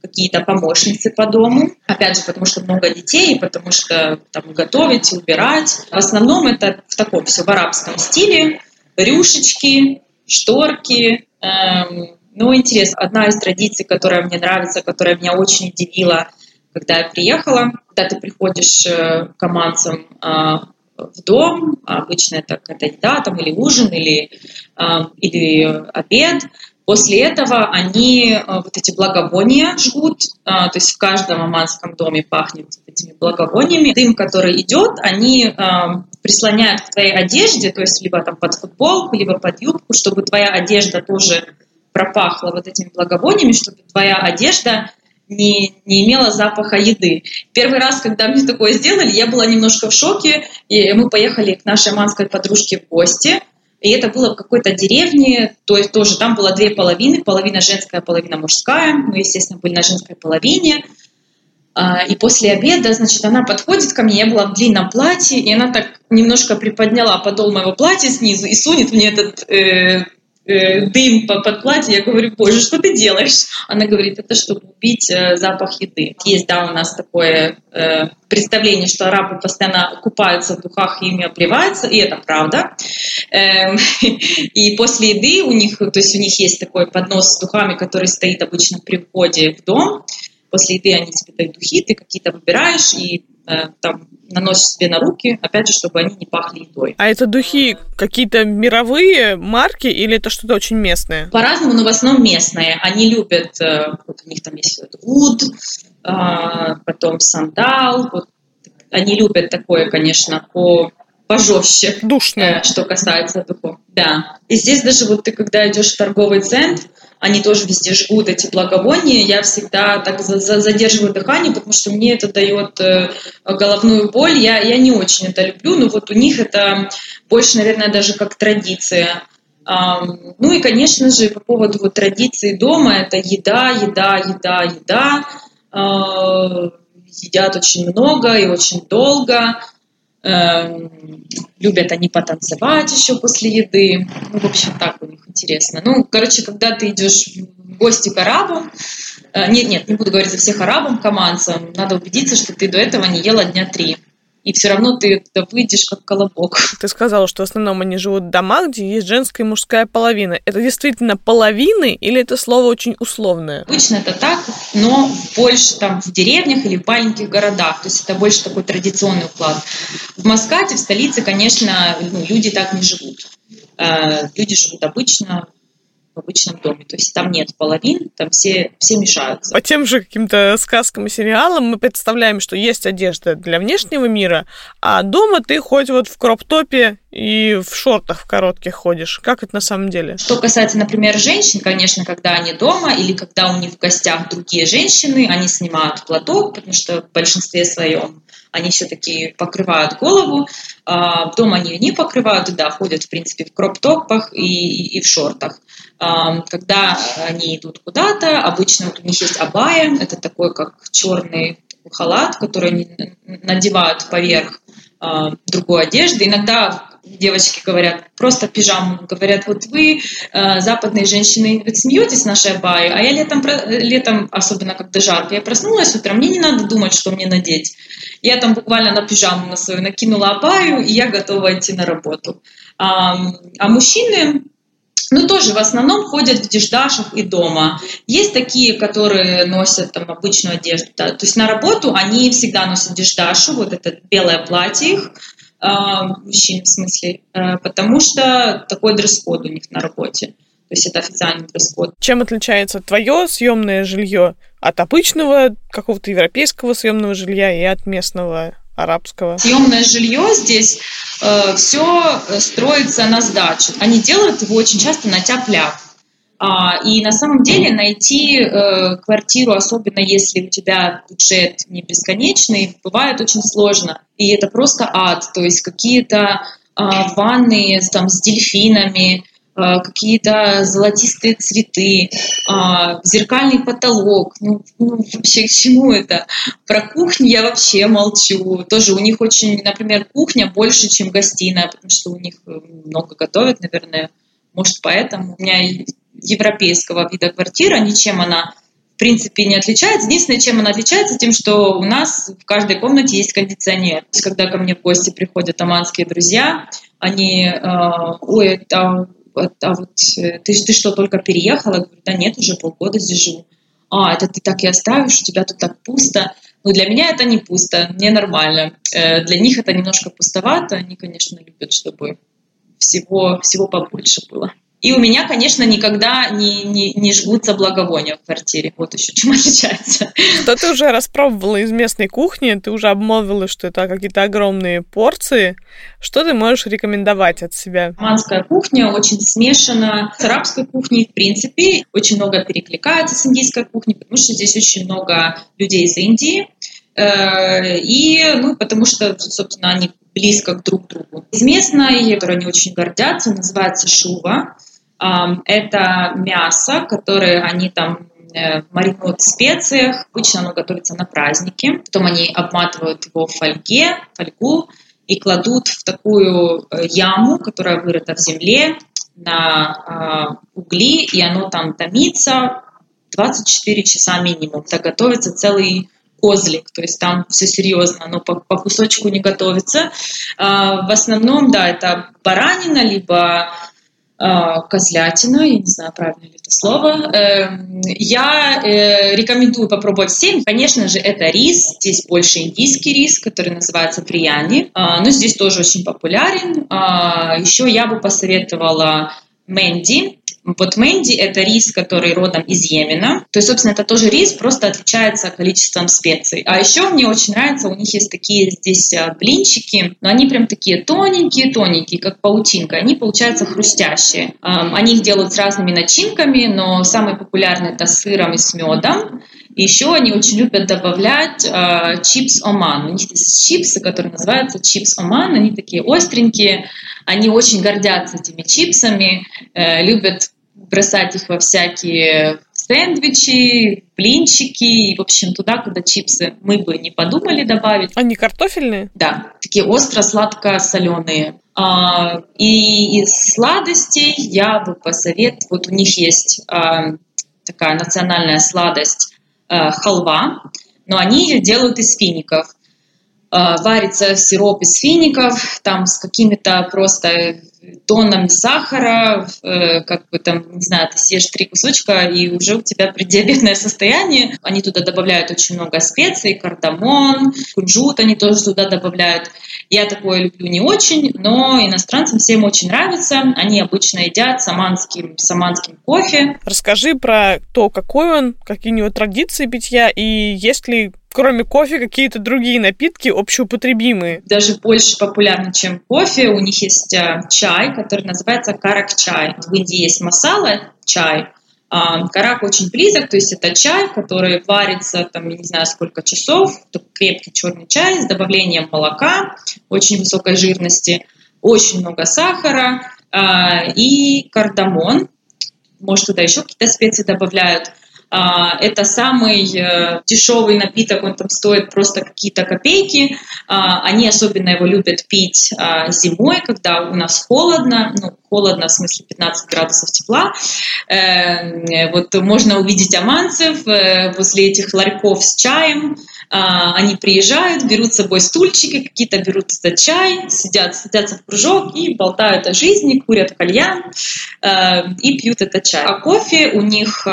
какие-то помощницы по дому. Опять же, потому что много детей, потому что там готовить, убирать. В основном это в таком все в арабском стиле. Рюшечки, шторки. Эм, ну, интересно, одна из традиций, которая мне нравится, которая меня очень удивила, когда я приехала, когда ты приходишь э, к аманцам э, в дом, обычно это какая-то еда там, или ужин, или, э, или обед, После этого они э, вот эти благовония жгут, э, то есть в каждом оманском доме пахнет этими благовониями. Дым, который идет, они э, прислоняют к твоей одежде, то есть либо там под футболку, либо под юбку, чтобы твоя одежда тоже пропахла вот этими благовониями, чтобы твоя одежда не, не имела запаха еды. Первый раз, когда мне такое сделали, я была немножко в шоке, и мы поехали к нашей аманской подружке в гости, и это было в какой-то деревне, то есть тоже там было две половины, половина женская, половина мужская. Мы, естественно, были на женской половине. А, и после обеда, значит, она подходит ко мне, я была в длинном платье, и она так немножко приподняла подол моего платья снизу и сунет мне этот э, э, дым под платье. Я говорю, боже, что ты делаешь? Она говорит, это чтобы убить э, запах еды. Есть, да, у нас такое э, представление, что арабы постоянно купаются в духах и ими обливаются, и это правда. Эм, и после еды у них, то есть у них есть такой поднос с духами, который стоит обычно при входе в дом. После еды они тебе дают духи, ты какие-то выбираешь, и Э, там наносишь себе на руки, опять же, чтобы они не пахли едой. А это духи какие-то мировые марки или это что-то очень местное? По-разному, но в основном местные. Они любят, э, вот у них там есть вуд, а, потом сандал, вот они любят такое, конечно, по пожестче. Душное. Э, что касается духов. Да. И здесь даже вот ты, когда идешь в торговый центр, они тоже везде жгут эти благовония. Я всегда так задерживаю дыхание, потому что мне это дает э, головную боль. Я, я не очень это люблю, но вот у них это больше, наверное, даже как традиция. Ну и, конечно же, по поводу вот традиции дома, это еда, еда, еда, еда. А, едят очень много и очень долго. Эм, любят они потанцевать еще после еды. Ну, в общем, так у них интересно. Ну, короче, когда ты идешь в гости к арабам, э, нет, нет, не буду говорить за всех арабам, команцам, надо убедиться, что ты до этого не ела дня три и все равно ты туда выйдешь как колобок. Ты сказала, что в основном они живут в домах, где есть женская и мужская половина. Это действительно половины или это слово очень условное? Обычно это так, но больше там в деревнях или в маленьких городах. То есть это больше такой традиционный уклад. В Маскате, в столице, конечно, ну, люди так не живут. Э, люди живут обычно обычном доме. То есть там нет половин, там все, все мешаются. По тем же каким-то сказкам и сериалам мы представляем, что есть одежда для внешнего мира, а дома ты хоть вот в кроп-топе и в шортах в коротких ходишь. Как это на самом деле? Что касается, например, женщин, конечно, когда они дома или когда у них в гостях другие женщины, они снимают платок, потому что в большинстве своем они все-таки покрывают голову. А, дома они не покрывают, да, ходят, в принципе, в кроп-топах и, и в шортах. Когда они идут куда-то, обычно вот у них есть абая, это такой как черный халат, который они надевают поверх другой одежды. Иногда девочки говорят, просто пижаму, говорят, вот вы, э, западные женщины, вы смеетесь нашей абайи, а я летом, летом, особенно когда жарко, я проснулась утром, мне не надо думать, что мне надеть. Я там буквально на пижаму на свою накинула абаю, и я готова идти на работу. А мужчины, ну, тоже в основном ходят в деждашах и дома. Есть такие, которые носят там обычную одежду. Да. То есть на работу они всегда носят деждашу, вот это белое платье их, э, мужчин в смысле, э, потому что такой дресс-код у них на работе. То есть это официальный дресс-код. Чем отличается твое съемное жилье от обычного какого-то европейского съемного жилья и от местного арабского? Съемное жилье здесь э, все строится на сдачу. Они делают его очень часто на тяп-ляп. А, и на самом деле найти э, квартиру, особенно если у тебя бюджет не бесконечный, бывает очень сложно. И это просто ад. То есть какие-то э, ванны там, с дельфинами, Э, какие-то золотистые цветы, а, зеркальный потолок. Ну, ну, вообще к чему это? Про кухню я вообще молчу. Тоже у них очень, например, кухня больше, чем гостиная, потому что у них э, много готовят, наверное. Может, поэтому у меня европейского вида квартира, ничем она в принципе не отличается. Единственное, чем она отличается, тем, что у нас в каждой комнате есть кондиционер. То есть, когда ко мне в гости приходят аманские друзья, они, э, ой, это а вот э, ты, ты что, только переехала? Я говорю, да нет, уже полгода здесь живу. А, это ты так и оставишь, у тебя тут так пусто. Ну, для меня это не пусто, мне нормально. Э, для них это немножко пустовато. Они, конечно, любят, чтобы всего, всего побольше было. И у меня, конечно, никогда не, не, не жгутся благовония в квартире. Вот еще чем отличается. Что ты уже распробовала из местной кухни? Ты уже обмолвила, что это какие-то огромные порции. Что ты можешь рекомендовать от себя? Манская кухня очень смешана с арабской кухней. В принципе, очень много перекликается с индийской кухней, потому что здесь очень много людей из Индии. Э, и, ну, потому что, собственно, они близко к друг другу. Из местной, которой они очень гордятся, называется шува. Это мясо, которое они там э, маринуют в специях. Обычно оно готовится на праздники. Потом они обматывают его в фольге, фольгу и кладут в такую э, яму, которая вырыта в земле. на э, угли, и оно там томится 24 часа минимум. Так готовится целый козлик, то есть там все серьезно, оно по, по кусочку не готовится. А, в основном, да, это баранина, либо а, козлятина, я не знаю, правильно ли это слово. Эм, я э, рекомендую попробовать всем. Конечно же, это рис. Здесь больше индийский рис, который называется прияни. А, но здесь тоже очень популярен. Еще я бы посоветовала Мэнди. Вот Мэнди – это рис, который родом из Йемена. То есть, собственно, это тоже рис, просто отличается количеством специй. А еще мне очень нравится, у них есть такие здесь а, блинчики, но они прям такие тоненькие-тоненькие, как паутинка. Они получаются хрустящие. Они их делают с разными начинками, но самый популярный – это с сыром и с медом. Еще они очень любят добавлять э, чипс оман. У них есть чипсы, которые называются чипс оман. Они такие остренькие. Они очень гордятся этими чипсами, э, любят бросать их во всякие сэндвичи, блинчики, и, в общем, туда, куда чипсы мы бы не подумали добавить. Они картофельные? Да, такие остро-сладко-соленые. А, и из сладостей я бы посоветовала, вот у них есть а, такая национальная сладость а, халва, но они ее делают из фиников. А, варится сироп из фиников, там с какими-то просто тоннами сахара, э, как бы там, не знаю, ты съешь три кусочка, и уже у тебя преддиабетное состояние. Они туда добавляют очень много специй, кардамон, кунжут они тоже туда добавляют. Я такое люблю не очень, но иностранцам всем очень нравится. Они обычно едят саманским, саманским кофе. Расскажи про то, какой он, какие у него традиции питья, и есть ли кроме кофе, какие-то другие напитки общеупотребимые? Даже больше популярны, чем кофе. У них есть а, чай, который называется карак-чай. В Индии есть масала чай, а, карак очень близок, то есть это чай, который варится, там, я не знаю, сколько часов, крепкий черный чай с добавлением молока, очень высокой жирности, очень много сахара э, и кардамон. Может, туда еще какие-то специи добавляют. А, это самый э, дешевый напиток, он там стоит просто какие-то копейки. А, они особенно его любят пить а, зимой, когда у нас холодно, ну, холодно в смысле 15 градусов тепла. Э, вот можно увидеть аманцев э, возле этих ларьков с чаем. Они приезжают, берут с собой стульчики, какие-то берут этот чай, сидят, садятся в кружок и болтают о жизни, курят кальян и пьют этот чай. А кофе у них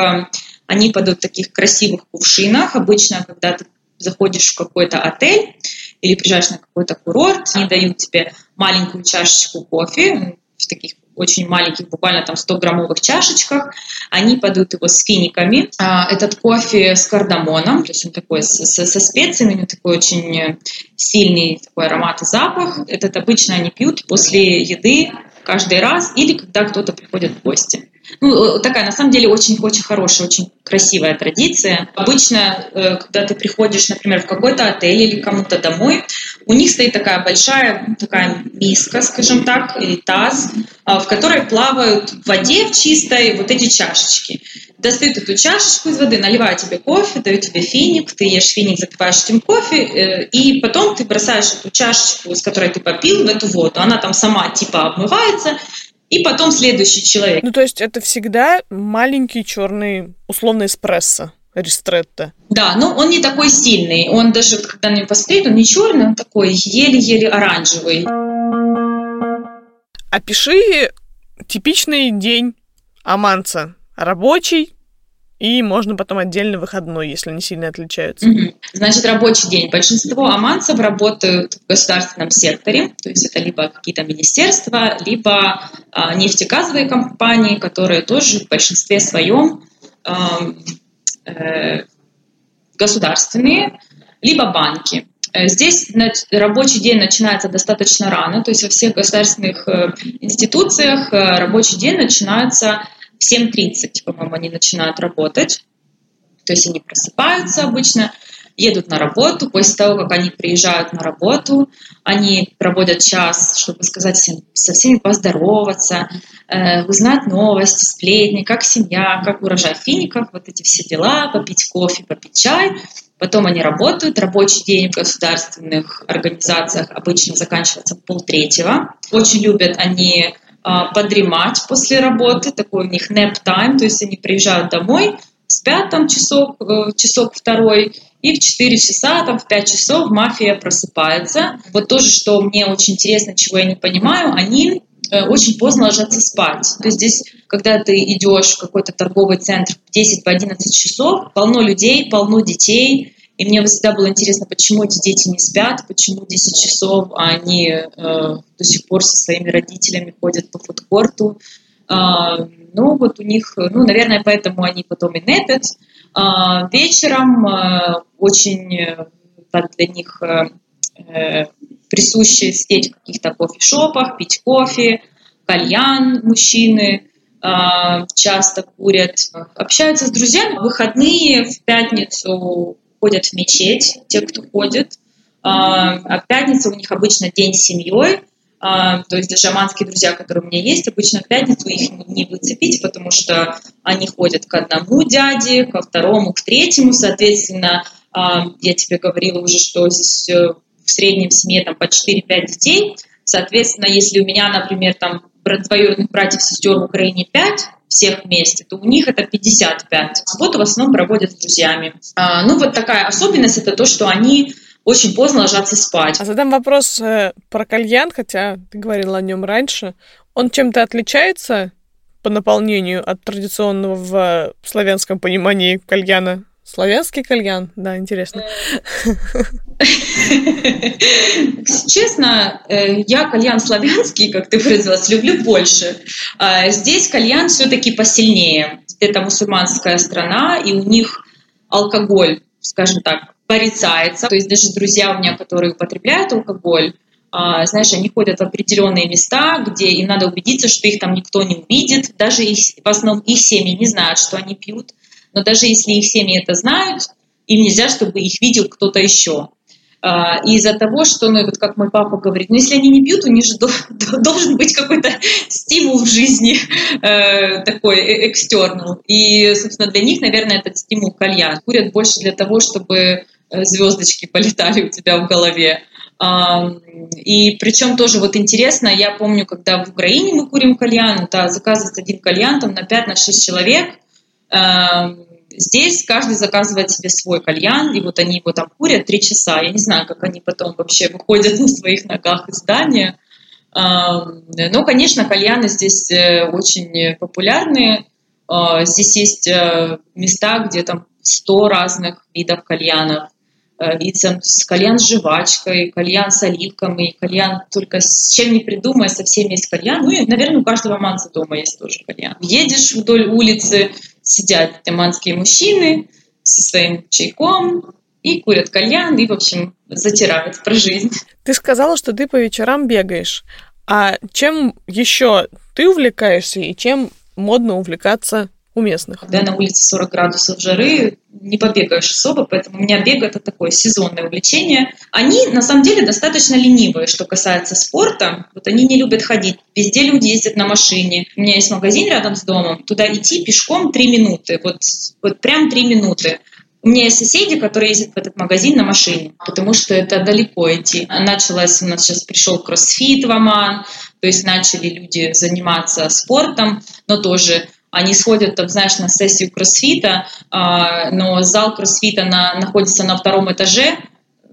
они подают в таких красивых кувшинах. Обычно, когда ты заходишь в какой-то отель или приезжаешь на какой-то курорт, они дают тебе маленькую чашечку кофе в таких очень маленьких, буквально там 100-граммовых чашечках. Они подают его с финиками. А, этот кофе с кардамоном, то есть он такой со, со специями, у него такой очень сильный такой аромат и запах. Этот обычно они пьют после еды каждый раз или когда кто-то приходит в гости. Ну, э, такая, на самом деле, очень-очень хорошая, очень красивая традиция. Обычно, э, когда ты приходишь, например, в какой-то отель или кому-то домой, у них стоит такая большая такая миска, скажем так, или таз, а, в которой плавают в воде в чистой вот эти чашечки. Достают эту чашечку из воды, наливают тебе кофе, дают тебе финик, ты ешь финик, запиваешь этим кофе, э, и потом ты бросаешь эту чашечку, с которой ты попил, в эту воду. Она там сама типа обмывается, и потом следующий человек. Ну, то есть это всегда маленький черный условный эспрессо. Ристретто. Да, но он не такой сильный. Он даже, когда на него посмотреть, он не черный, он такой еле-еле оранжевый. Опиши типичный день аманца. Рабочий, и можно потом отдельно выходной, если они сильно отличаются. Угу. Значит, рабочий день. Большинство аманцев работают в государственном секторе, то есть это либо какие-то министерства, либо а, нефтегазовые компании, которые тоже в большинстве своем а, э, государственные, либо банки. Э, здесь рабочий день начинается достаточно рано, то есть во всех государственных э, институциях э, рабочий день начинается в 7.30, по-моему, они начинают работать. То есть они просыпаются обычно, едут на работу. После того, как они приезжают на работу, они проводят час, чтобы сказать всем, со всеми поздороваться, э, узнать новости, сплетни, как семья, как урожай фиников, вот эти все дела, попить кофе, попить чай. Потом они работают. Рабочий день в государственных организациях обычно заканчивается полтретьего. Очень любят они подремать после работы, такой у них nap time, то есть они приезжают домой, спят там часок, э, часок второй, и в 4 часа, там, в 5 часов мафия просыпается. Вот тоже, что мне очень интересно, чего я не понимаю, они э, очень поздно ложатся спать. То есть здесь, когда ты идешь в какой-то торговый центр в 10-11 часов, полно людей, полно детей, и мне всегда было интересно, почему эти дети не спят, почему 10 часов, а они э, до сих пор со своими родителями ходят по фудкорту. Э, ну, вот у них, ну, наверное, поэтому они потом и непят. Э, вечером э, очень э, так для них э, э, присуще сидеть в каких-то кофешопах, пить кофе, кальян мужчины, э, часто курят, общаются с друзьями. В выходные в пятницу ходят в мечеть, те, кто ходит. А, а пятница у них обычно день с семьей, а, то есть даже аманские друзья, которые у меня есть, обычно в пятницу их не выцепить, потому что они ходят к одному дяде, ко второму, к третьему, соответственно, а, я тебе говорила уже, что здесь в среднем в семье там по 4-5 детей, соответственно, если у меня, например, там двоюродных братьев, сестер в Украине 5, всех вместе, то у них это 55. Субботу в основном проводят с друзьями. А, ну, вот такая особенность это то, что они очень поздно ложатся спать. А задам вопрос э, про кальян, хотя ты говорила о нем раньше. Он чем-то отличается по наполнению от традиционного в славянском понимании кальяна? Славянский кальян, да, интересно. Честно, э, я кальян славянский, как ты выразилась, люблю больше. А здесь кальян все-таки посильнее. Это мусульманская страна, и у них алкоголь, скажем так, порицается. То есть даже друзья у меня, которые употребляют алкоголь, а, знаешь, они ходят в определенные места, где им надо убедиться, что их там никто не увидит. Даже их, в основном их семьи не знают, что они пьют. Но даже если их семьи это знают, им нельзя, чтобы их видел кто-то еще. А, из-за того, что, ну, вот как мой папа говорит, ну, если они не пьют, у них же должен быть какой-то стимул в жизни э, такой э, экстернал. И, собственно, для них, наверное, этот стимул кальян. Курят больше для того, чтобы э, звездочки полетали у тебя в голове. И причем тоже вот интересно, я помню, когда в Украине мы курим кальян, да, заказывать один кальян там на 5-6 на человек, Здесь каждый заказывает себе свой кальян, и вот они его там курят три часа. Я не знаю, как они потом вообще выходят на своих ногах из здания. Но, конечно, кальяны здесь э, очень популярные. А, здесь есть э, места, где там 100 разных видов кальянов. Э, и там кальян с жвачкой, кальян с оливками, кальян только с чем не придумай, со всеми есть кальян. Ну и, наверное, у каждого манца дома есть тоже кальян. Едешь вдоль улицы, сидят таманские мужчины со своим чайком и курят кальян, и, в общем, затирают про жизнь. Ты сказала, что ты по вечерам бегаешь. А чем еще ты увлекаешься и чем модно увлекаться у местных. Когда на улице 40 градусов жары, не побегаешь особо, поэтому у меня бег это такое сезонное увлечение. Они на самом деле достаточно ленивые, что касается спорта. Вот они не любят ходить. Везде люди ездят на машине. У меня есть магазин рядом с домом. Туда идти пешком 3 минуты. Вот, вот прям 3 минуты. У меня есть соседи, которые ездят в этот магазин на машине, потому что это далеко идти. Началось, у нас сейчас пришел кроссфит в Оман, то есть начали люди заниматься спортом, но тоже они сходят, там, знаешь, на сессию кроссфита, а, но зал кроссфита на, находится на втором этаже,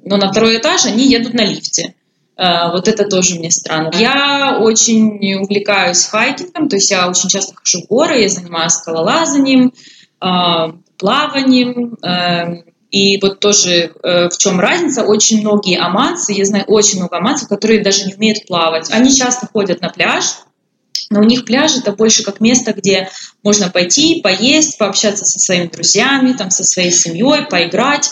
но на второй этаж они едут на лифте. А, вот это тоже мне странно. Я очень увлекаюсь хайкингом, то есть я очень часто хожу в горы, я занимаюсь скалолазанием, а, плаванием, и вот тоже э, в чем разница, очень многие аманцы, я знаю очень много аманцев, которые даже не умеют плавать. Они часто ходят на пляж, но у них пляж это больше как место, где можно пойти, поесть, пообщаться со своими друзьями, там, со своей семьей, поиграть.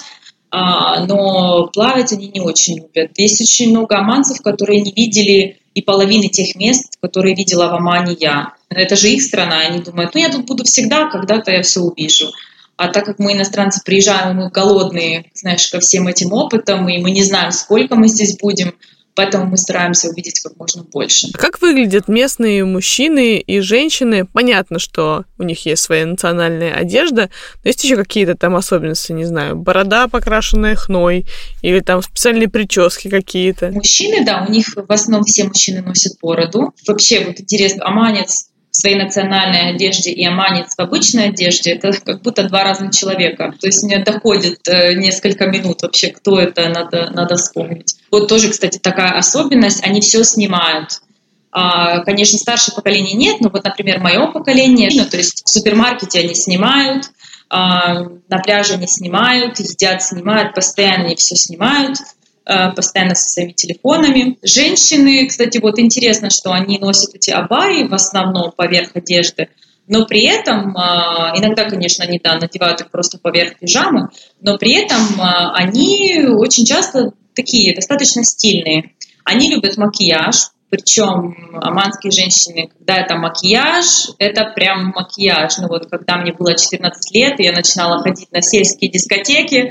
А, но плавать они не очень любят. Есть очень много оманцев, которые не видели и половины тех мест, которые видела в Омане я. Это же их страна, они думают, ну я тут буду всегда, когда-то я все увижу. А так как мы иностранцы приезжаем, мы голодные, знаешь, ко всем этим опытам, и мы не знаем, сколько мы здесь будем, Поэтому мы стараемся увидеть как можно больше. Как выглядят местные мужчины и женщины? Понятно, что у них есть своя национальная одежда, но есть еще какие-то там особенности, не знаю, борода, покрашенная хной, или там специальные прически какие-то. Мужчины, да, у них в основном все мужчины носят бороду. Вообще, вот интересно, аманец в своей национальной одежде и аманец в обычной одежде, это как будто два разных человека. То есть мне доходит э, несколько минут вообще, кто это, надо, надо вспомнить. Вот тоже, кстати, такая особенность, они все снимают. А, конечно, старшее поколение нет, но вот, например, мое поколение, ну, то есть в супермаркете они снимают, а, на пляже они снимают, едят, снимают, постоянно они все снимают. Э, постоянно со своими телефонами. Женщины, кстати, вот интересно, что они носят эти абайи в основном поверх одежды, но при этом, э, иногда, конечно, они да, надевают их просто поверх пижамы, но при этом э, они очень часто такие, достаточно стильные. Они любят макияж, причем аманские женщины, когда это макияж, это прям макияж. Ну вот, когда мне было 14 лет, я начинала ходить на сельские дискотеки,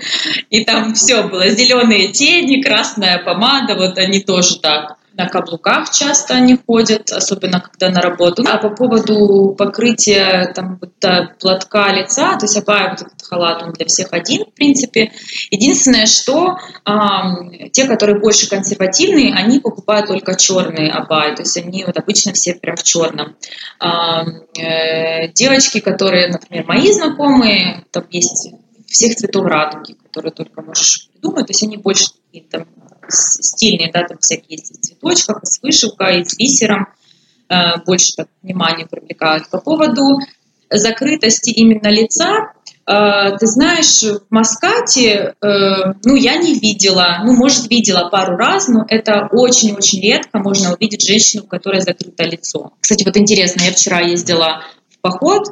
и там все было зеленые тени, красная помада, вот они тоже так на каблуках часто они ходят, особенно когда на работу. А по поводу покрытия там, вот, платка лица, то есть абая, вот этот халат, он для всех один, в принципе. Единственное, что э, те, которые больше консервативные, они покупают только черные абай, то есть они вот обычно все прям в черном. Э, э, девочки, которые, например, мои знакомые, там есть всех цветов радуги, которые только можешь придумать, то есть они больше там, стильные, да, там всякие есть в цветочках, с вышивкой, с бисером, э, больше так внимания привлекают. По поводу закрытости именно лица, э, ты знаешь, в Маскате, э, ну, я не видела, ну, может, видела пару раз, но это очень-очень редко можно увидеть женщину, у которой закрыто лицо. Кстати, вот интересно, я вчера ездила в поход,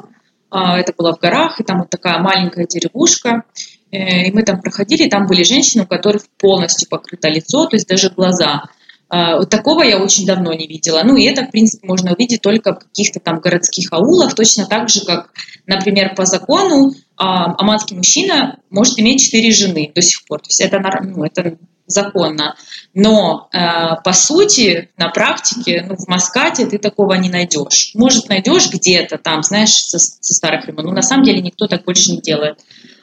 это было в горах, и там вот такая маленькая деревушка, и мы там проходили, там были женщины, у которых полностью покрыто лицо, то есть даже глаза. А, вот такого я очень давно не видела. Ну и это, в принципе, можно увидеть только в каких-то там городских аулах, точно так же, как, например, по закону а, аманский мужчина может иметь четыре жены до сих пор. То есть это, ну, это законно. Но э, по сути, на практике, ну, в Маскате ты такого не найдешь. Может, найдешь где-то там, знаешь, со, со старых времен, но на самом деле никто так больше не делает.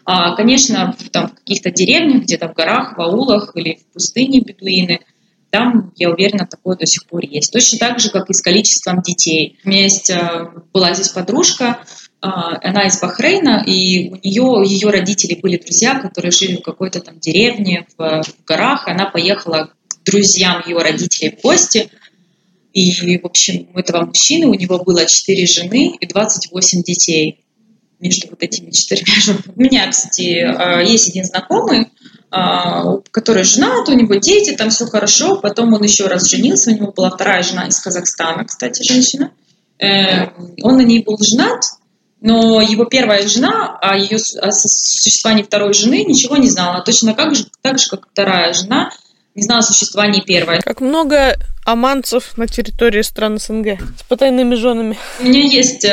А, конечно, в, там, в каких-то деревнях, где-то в горах, в аулах или в пустыне бедуины, там, я уверена, такое до сих пор есть. Точно так же, как и с количеством детей. У меня есть, э, была здесь подружка, а, она из Бахрейна, и у нее, ее родители были друзья, которые жили в какой-то там деревне в, в горах. Она поехала к друзьям ее родителей в гости. И, в общем, у этого мужчины, у него было 4 жены и 28 детей между вот этими четырьмя женами. У меня, кстати, а, есть один знакомый, а, который женат, у него дети, там все хорошо. Потом он еще раз женился, у него была вторая жена из Казахстана, кстати, женщина. Эм, он на ней был женат, но его первая жена о ее о существовании второй жены ничего не знала. Точно так же, так же, как вторая жена не знала о существовании первой. Как много аманцев на территории стран СНГ с потайными женами. У меня есть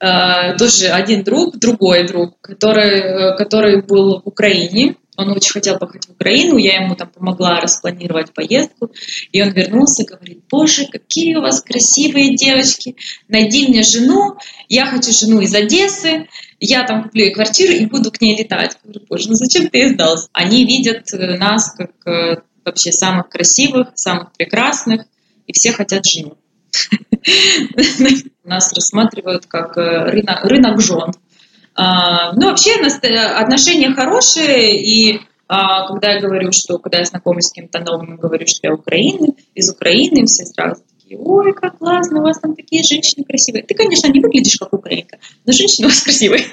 э, тоже один друг, другой друг, который, э, который был в Украине. Он очень хотел поехать в Украину, я ему там помогла распланировать поездку, и он вернулся и говорит, боже, какие у вас красивые девочки, найди мне жену, я хочу жену из Одессы, я там куплю ей квартиру и буду к ней летать. Я говорю, боже, ну зачем ты сдался? Они видят э, нас как вообще самых красивых, самых прекрасных, и все хотят жену. Нас рассматривают как э, рынок, рынок жен. А, ну, вообще отношения хорошие, и а, когда я говорю, что когда я знакомлюсь с кем-то новым, говорю, что я Украины, из Украины, все сразу такие, ой, как классно, у вас там такие женщины красивые. Ты, конечно, не выглядишь как украинка, но женщины у вас красивые.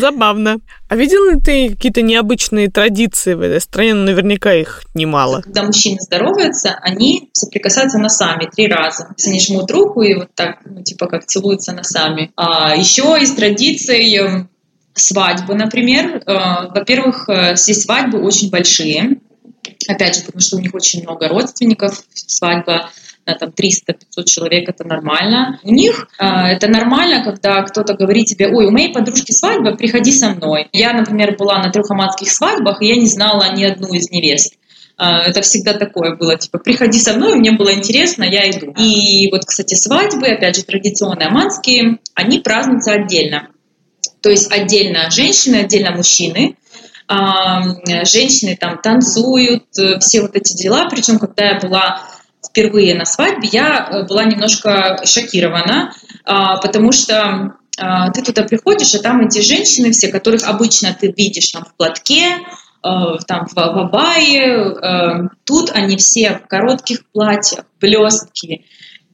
Забавно. А видел ли ты какие-то необычные традиции в этой стране? Ну, наверняка их немало. Когда мужчины здороваются, они соприкасаются носами три раза. Они жмут руку и вот так, ну, типа как целуются носами. А еще из традиций эм, свадьбы, например. Э, во-первых, э, все свадьбы очень большие. Опять же, потому что у них очень много родственников. Свадьба на там 300-500 человек это нормально. У них э, это нормально, когда кто-то говорит тебе, ой, у моей подружки свадьба, приходи со мной. Я, например, была на трех аматских свадьбах, и я не знала ни одну из невест. А, это всегда такое было, типа, приходи со мной, мне было интересно, я иду. И вот, кстати, свадьбы, опять же, традиционные аманские, они празднуются отдельно. То есть отдельно женщины, отдельно мужчины. А, женщины там танцуют, э, все вот эти дела. Причем, когда я была впервые на свадьбе, я э, была немножко шокирована, а, потому что ты туда приходишь, а там эти женщины все, которых обычно ты видишь там в платке, Э, там в, в Абае, э, тут они все в коротких платьях, блестки,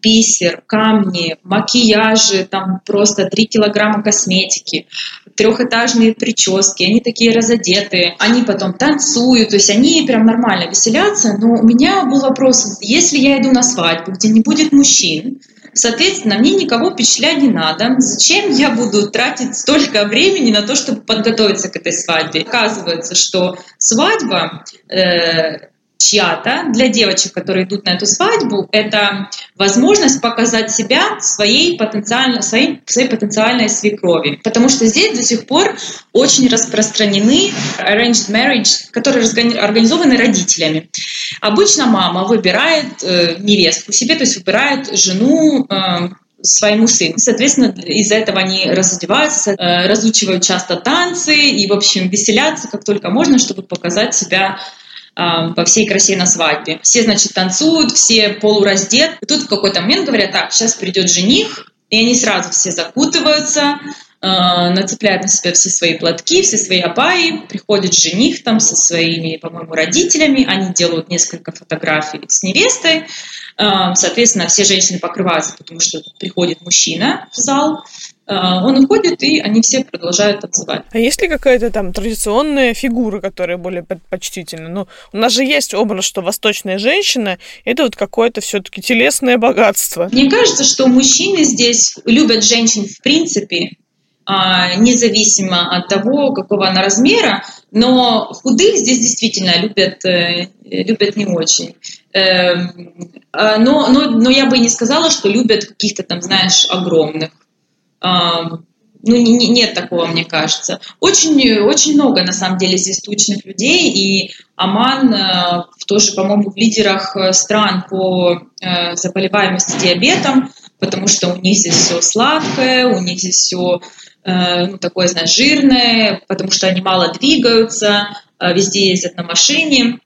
бисер, камни, макияжи, там просто 3 килограмма косметики, трехэтажные прически, они такие разодетые, они потом танцуют, то есть они прям нормально веселятся, но у меня был вопрос, если я иду на свадьбу, где не будет мужчин, Соответственно, мне никого впечатлять не надо. Зачем я буду тратить столько времени на то, чтобы подготовиться к этой свадьбе? Оказывается, что свадьба э, чья-то, для девочек, которые идут на эту свадьбу, это возможность показать себя своей потенциальной, своей, своей потенциальной свекрови. Потому что здесь до сих пор очень распространены arranged marriage, которые организованы родителями. Обычно мама выбирает э, невестку себе, то есть выбирает жену э, своему сыну. Соответственно, из-за этого они разодеваются, э, разучивают часто танцы и, в общем, веселятся как только можно, чтобы показать себя по всей красе на свадьбе. Все, значит, танцуют, все полураздет. И тут в какой-то момент говорят, так, сейчас придет жених, и они сразу все закутываются, а, нацепляют на себя все свои платки, все свои абаи, приходит жених там со своими, по-моему, родителями, они делают несколько фотографий с невестой, а, соответственно, все женщины покрываются, потому что приходит мужчина в зал, а, он уходит, и они все продолжают танцевать. А есть ли какая-то там традиционная фигура, которая более предпочтительна? Ну, у нас же есть образ, что восточная женщина – это вот какое-то все-таки телесное богатство. Мне кажется, что мужчины здесь любят женщин в принципе, а, независимо от того, какого она размера, но худых здесь действительно любят, э, любят не очень. Эм, а, но, но, но я бы не сказала, что любят каких-то там, знаешь, огромных ну, не, нет такого, мне кажется. Очень, очень много, на самом деле, здесь тучных людей, и Оман э, тоже, по-моему, в лидерах э, стран по э, заболеваемости диабетом, потому что у них здесь все сладкое, у них здесь все ну, такое, знаешь, жирное, потому что они мало двигаются, везде ездят на машине.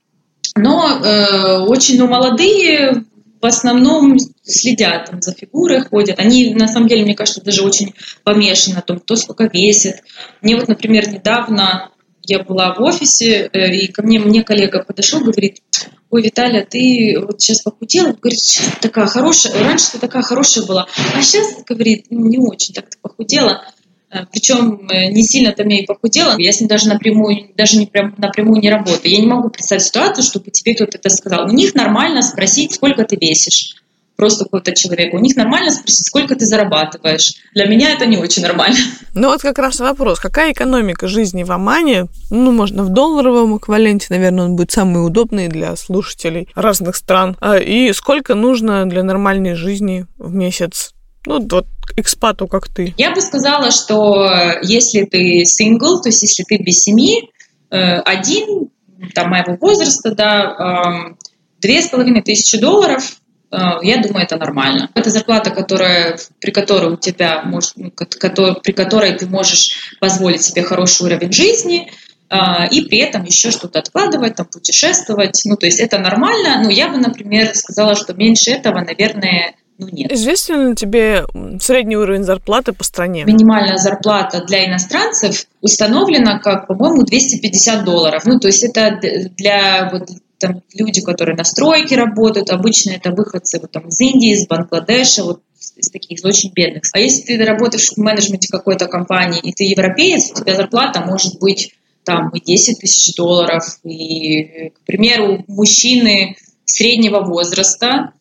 Но э, очень ну, молодые в основном следят там, за фигурой, ходят. Они, на самом деле, мне кажется, даже очень помешаны на том, кто сколько весит. Мне вот, например, недавно я была в офисе, э, и ко мне, мне коллега подошел, говорит, ой, Виталия, ты вот сейчас похудела, говорит, сейчас такая хорошая, раньше ты такая хорошая была, а сейчас, говорит, не очень так ты похудела. Э, Причем э, не сильно там я и похудела, я с ним даже напрямую, даже не прям напрямую не работаю. Я не могу представить ситуацию, чтобы тебе кто-то это сказал. У них нормально спросить, сколько ты весишь просто какого-то человека. У них нормально спросить, сколько ты зарабатываешь. Для меня это не очень нормально. Ну вот как раз вопрос, какая экономика жизни в Омане? Ну, можно в долларовом эквиваленте, наверное, он будет самый удобный для слушателей разных стран. А, и сколько нужно для нормальной жизни в месяц? Ну, вот экспату, как ты? Я бы сказала, что если ты сингл, то есть если ты без семьи, э, один, там, моего возраста, да, две с половиной тысячи долларов, э, я думаю, это нормально. Это зарплата, которая, при которой у тебя может, ну, при которой ты можешь позволить себе хороший уровень жизни, э, и при этом еще что-то откладывать, там, путешествовать. Ну, то есть это нормально. Но я бы, например, сказала, что меньше этого, наверное, ну нет. Известен ли тебе средний уровень зарплаты по стране? Минимальная зарплата для иностранцев установлена как, по-моему, 250 долларов. Ну, то есть это для вот, там, люди, которые на стройке работают, обычно это выходцы вот, там, из Индии, из Бангладеша, вот из таких из очень бедных. А если ты работаешь в менеджменте какой-то компании, и ты европеец, у тебя зарплата может быть там и 10 тысяч долларов, и, к примеру, мужчины среднего возраста,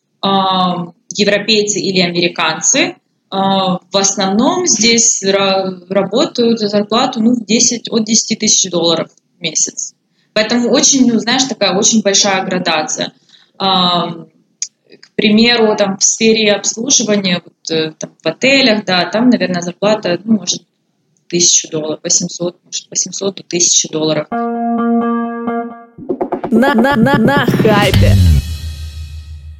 европейцы или американцы, а, в основном здесь работают за зарплату ну, 10, от 10 тысяч долларов в месяц. Поэтому очень, ну, знаешь, такая очень большая градация. К примеру, там в сфере обслуживания, вот, э, там, в отелях, да, там, наверное, зарплата, ну, может, тысячу долларов, 800, может, 800 до 1000 долларов. на, на, на, на хайпе.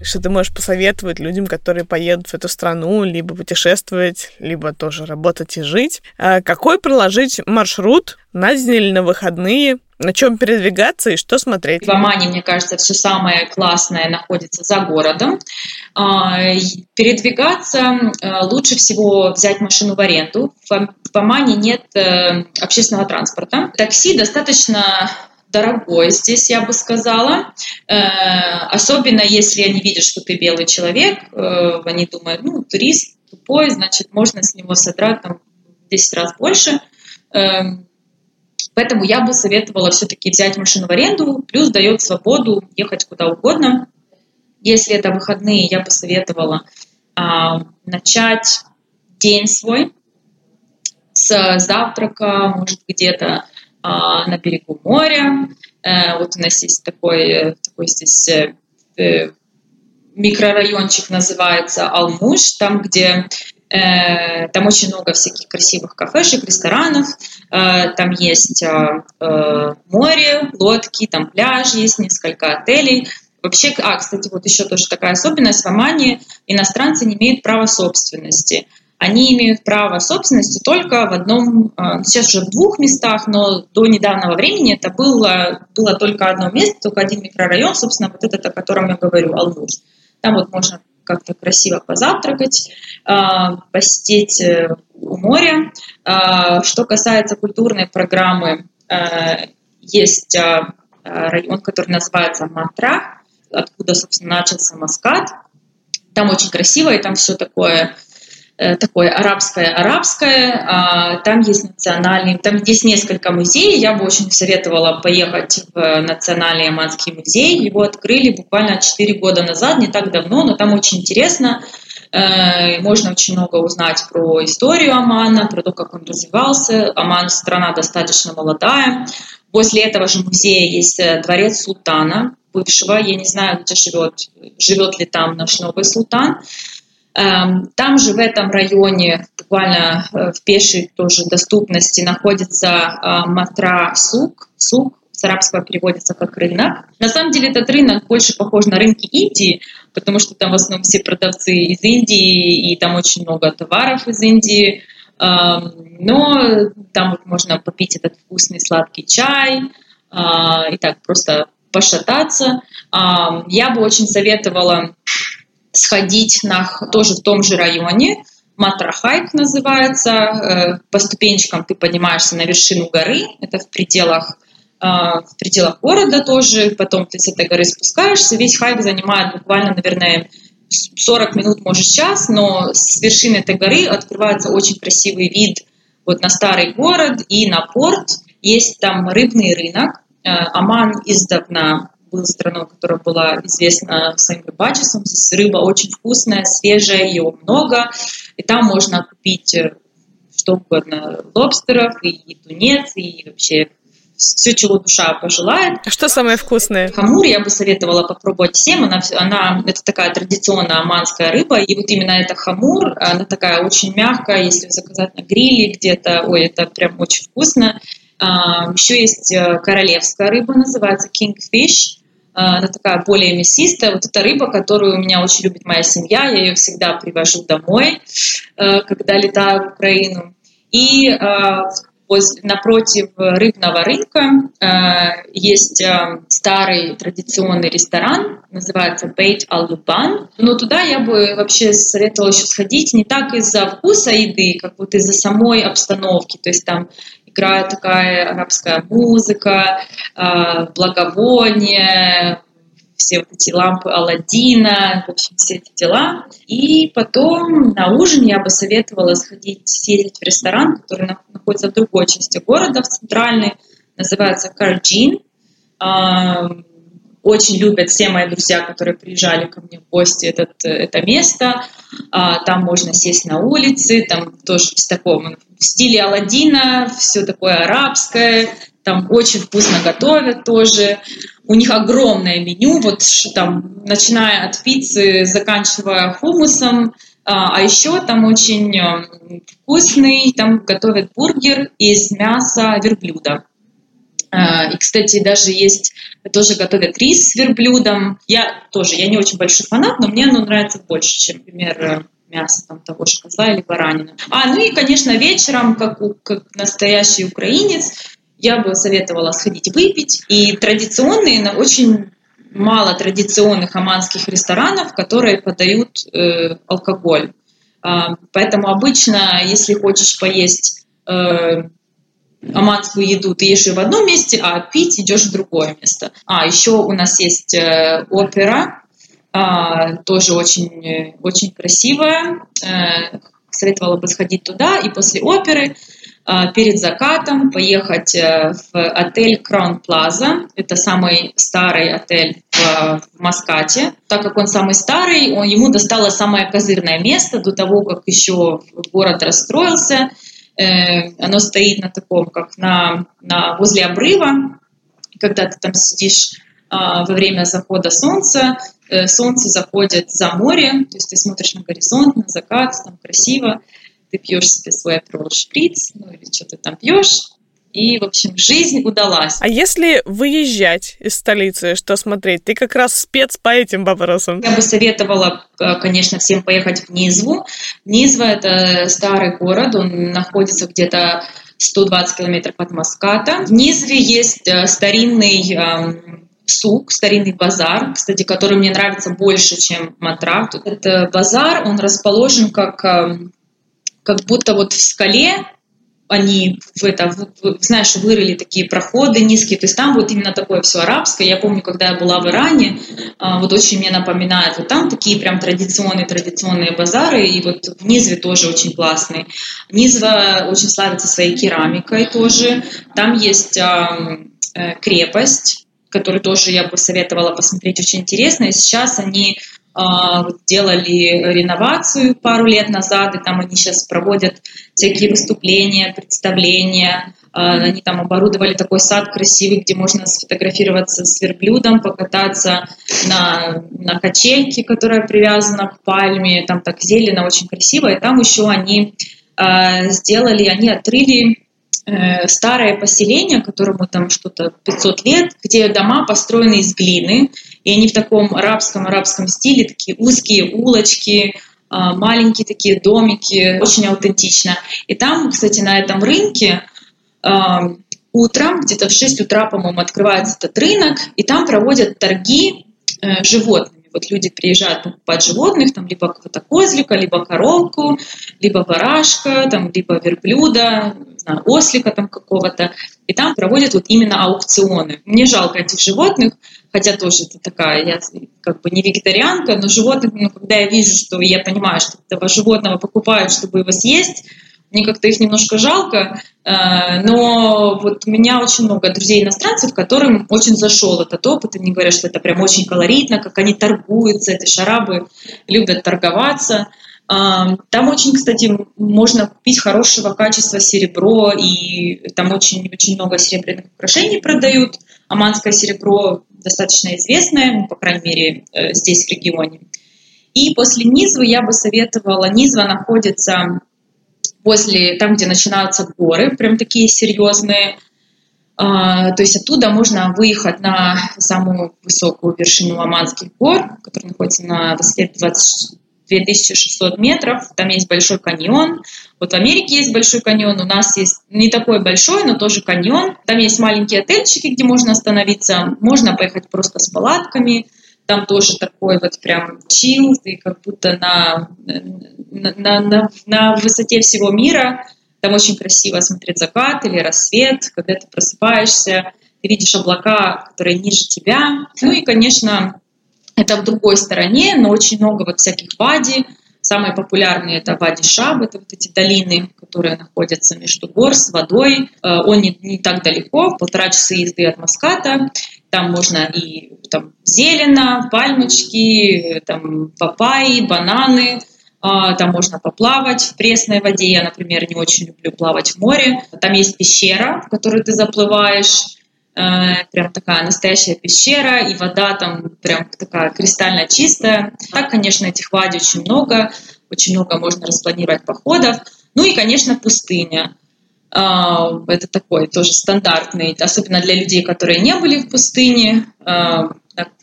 Что ты можешь посоветовать людям, которые поедут в эту страну, либо путешествовать, либо тоже работать и жить? А какой проложить маршрут на день или на выходные, на чем передвигаться и что смотреть? В Омане, мне кажется, все самое классное находится за городом. А, передвигаться э, лучше всего взять машину в аренду. В Омане нет э, общественного транспорта. Такси достаточно дорогой здесь, я бы сказала. Э, особенно если они видят, что ты белый человек, они думают, ну, турист тупой, значит, можно с него содрать там, в 10 раз больше. Эм, Поэтому я бы советовала все-таки взять машину в аренду, плюс дает свободу ехать куда угодно. Если это выходные, я бы советовала а, начать день свой с завтрака, может где-то а, на берегу моря. А, вот у нас есть такой, такой здесь э, э, микрорайончик называется Алмуш, там, где Э, там очень много всяких красивых кафешек, ресторанов. Э, там есть э, море, лодки, там пляж есть, несколько отелей. Вообще, а, кстати, вот еще тоже такая особенность. В Омане иностранцы не имеют права собственности. Они имеют право собственности только в одном, сейчас уже в двух местах, но до недавнего времени это было, было только одно место, только один микрорайон, собственно, вот этот, о котором я говорю, Алмуш. Там вот можно как-то красиво позавтракать, а, посидеть э, у моря. Что касается культурной программы, есть район, который называется Матра, откуда, собственно, начался Маскат. Там очень красиво, и там все такое Э, такое арабское-арабское. А, там есть национальный, там есть несколько музеев. Я бы очень советовала поехать в Национальный Оманский музей. Его открыли буквально 4 года назад, не так давно, но там очень интересно. Э, можно очень много узнать про историю Омана, про то, как он развивался. Оман страна достаточно молодая. После этого же музея есть э, дворец султана бывшего. Я не знаю, где живет, живет ли там наш новый султан. Эм, там же в этом районе, буквально э, в пешей тоже доступности, находится э, Матра Сук. Сук с арабского переводится как рынок. На самом деле этот рынок больше похож на рынки Индии, потому что там в основном все продавцы из Индии, и там очень много товаров из Индии. Эм, но там вот можно попить этот вкусный сладкий чай э, и так просто пошататься. Эм, я бы очень советовала сходить на, тоже в том же районе, Матрахайк называется. Э, по ступенчикам ты поднимаешься на вершину горы, это в пределах, э, в пределах города тоже, потом ты с этой горы спускаешься. Весь хайк занимает буквально, наверное, 40 минут, может, час, но с вершины этой горы открывается очень красивый вид вот на старый город и на порт. Есть там рыбный рынок. Э, Оман издавна был страной, которая была известна своим рыбачеством. Здесь рыба очень вкусная, свежая, ее много. И там можно купить э, что угодно, лобстеров, и тунец, и вообще все, чего душа пожелает. А что самое вкусное? Хамур я бы советовала попробовать всем. Она, она, это такая традиционная оманская рыба. И вот именно эта хамур, она такая очень мягкая, если заказать на гриле где-то. Ой, это прям очень вкусно. А, еще есть э, королевская рыба, называется kingfish. А, она такая более мясистая. Вот эта рыба, которую у меня очень любит моя семья, я ее всегда привожу домой, э, когда летаю в Украину. И э, напротив рыбного рынка э, есть старый традиционный ресторан, называется Бейт Алубан. Но туда я бы вообще советовала еще сходить не так из-за вкуса еды, как вот из-за самой обстановки. То есть там играет такая арабская музыка, а, благовония, все вот эти лампы Алладина, в общем, все эти дела. И потом на ужин я бы советовала сходить, съездить в ресторан, который находится в другой части города, в центральной, называется Карджин. Очень любят все мои друзья, которые приезжали ко мне в гости, этот, это место. А, там можно сесть на улице, там тоже в таком в стиле Алладина, все такое арабское, там очень вкусно готовят тоже. У них огромное меню, вот там, начиная от пиццы, заканчивая хумусом, а, а еще там очень э, вкусный, там готовят бургер из мяса верблюда. И, кстати, даже есть, тоже готовят рис с верблюдом. Я тоже, я не очень большой фанат, но мне оно нравится больше, чем, например, мясо там, того же козла или баранина. А, ну и, конечно, вечером, как, как настоящий украинец, я бы советовала сходить выпить. И традиционные, очень мало традиционных оманских ресторанов, которые подают э, алкоголь. А, поэтому обычно, если хочешь поесть э, оманскую еду, ты ешь ее в одном месте, а пить идешь в другое место. А еще у нас есть э, опера, э, тоже очень, очень красивая. Э, советовала бы сходить туда и после оперы а, перед закатом поехать э, в отель Crown Plaza. Это самый старый отель в, в Маскате. Так как он самый старый, он, ему досталось самое козырное место до того, как еще город расстроился. Э, оно стоит на таком, как на, на возле обрыва. Когда ты там сидишь э, во время захода солнца, э, солнце заходит за море, то есть ты смотришь на горизонт, на закат, там красиво ты пьешь себе свой аперол шприц, ну или что ты там пьешь, и, в общем, жизнь удалась. А если выезжать из столицы, что смотреть? Ты как раз спец по этим вопросам. Я бы советовала, э, конечно, всем поехать в Низву. Низва – это старый город, он находится где-то 120 километров от Маската. В Низве есть э, старинный эм, сук, старинный базар, кстати, который мне нравится больше, чем Матрав. Это базар, он расположен как эм, как будто вот в скале они в это, в, в, знаешь, вырыли такие проходы низкие, то есть там вот именно такое все арабское. Я помню, когда я была в Иране, а, вот очень мне напоминает, вот там такие прям традиционные традиционные базары, и вот в Низве тоже очень классный. Низва очень славится своей керамикой тоже. Там есть э, крепость, которую тоже я бы советовала посмотреть, очень интересно. И сейчас они делали реновацию пару лет назад, и там они сейчас проводят всякие выступления, представления. А, они там оборудовали такой сад красивый, где можно сфотографироваться с верблюдом, покататься на, на качельке, которая привязана к пальме. Там так зелено, очень красиво. И там еще они а, сделали, они отрыли э, старое поселение, которому там что-то 500 лет, где дома построены из глины, и они в таком арабском-арабском стиле, такие узкие улочки, а, маленькие такие домики, очень аутентично. И там, кстати, на этом рынке а, утром, где-то в 6 утра, по-моему, открывается этот рынок, и там проводят торги э, животными. Вот люди приезжают покупать животных, там либо какого-то козлика, либо коровку, либо барашка, там, либо верблюда, знаю, ослика там какого-то. И там проводят вот именно аукционы. Мне жалко этих животных, хотя тоже это такая, я как бы не вегетарианка, но животных, ну, когда я вижу, что я понимаю, что этого животного покупают, чтобы его съесть, мне как-то их немножко жалко, э, но вот у меня очень много друзей иностранцев, которым очень зашел этот опыт, они говорят, что это прям очень колоритно, как они торгуются, эти шарабы любят торговаться. Э, там очень, кстати, можно купить хорошего качества серебро, и там очень-очень много серебряных украшений продают. Аманское серебро достаточно известное, ну, по крайней мере, э, здесь, в регионе. И после Низвы я бы советовала, Низва находится возле, там, где начинаются горы, прям такие серьезные, а, то есть оттуда можно выехать на самую высокую вершину Аманских гор, которая находится на высоте 20, 2600 метров. Там есть большой каньон. Вот в Америке есть большой каньон, у нас есть не такой большой, но тоже каньон. Там есть маленькие отельчики, где можно остановиться. Можно поехать просто с палатками. Там тоже такой вот прям чил, ты как будто на, на, на, на высоте всего мира. Там очень красиво смотреть закат или рассвет, когда ты просыпаешься, ты видишь облака, которые ниже тебя. Ну и, конечно, это в другой стороне, но очень много вот всяких вади. Самые популярные это вади Шаб, это вот эти долины, которые находятся между гор с водой. Э, он не, не так далеко, полтора часа езды от Маската. Там можно и там, зелено, пальмочки, там, папайи, бананы, а, там можно поплавать в пресной воде. Я, например, не очень люблю плавать в море. Там есть пещера, в которую ты заплываешь. Э, прям такая настоящая пещера, и вода там прям такая кристально чистая. Так, конечно, этих вади очень много, очень много можно распланировать походов. Ну и, конечно, пустыня. Это такой тоже стандартный, особенно для людей, которые не были в пустыне.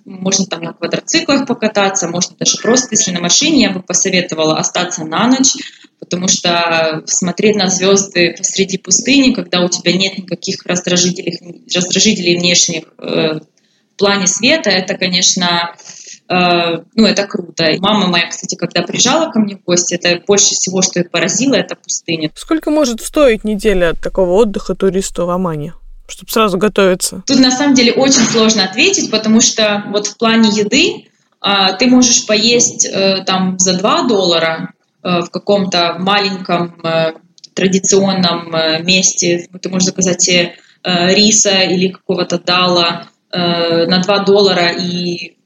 Можно там на квадроциклах покататься, можно даже просто, если на машине, я бы посоветовала остаться на ночь, потому что смотреть на звезды посреди пустыни, когда у тебя нет никаких раздражителей, раздражителей внешних э, в плане света, это, конечно, ну, это круто. Мама моя, кстати, когда приезжала ко мне в гости, это больше всего, что их поразило, это пустыня. Сколько может стоить неделя такого отдыха туристу в Омане? чтобы сразу готовиться? Тут на самом деле очень сложно ответить, потому что вот в плане еды э, ты можешь поесть э, там за 2 доллара, Э, в каком-то маленьком э, традиционном э, месте, ты можешь заказать себе риса или какого-то дала на 2 доллара, и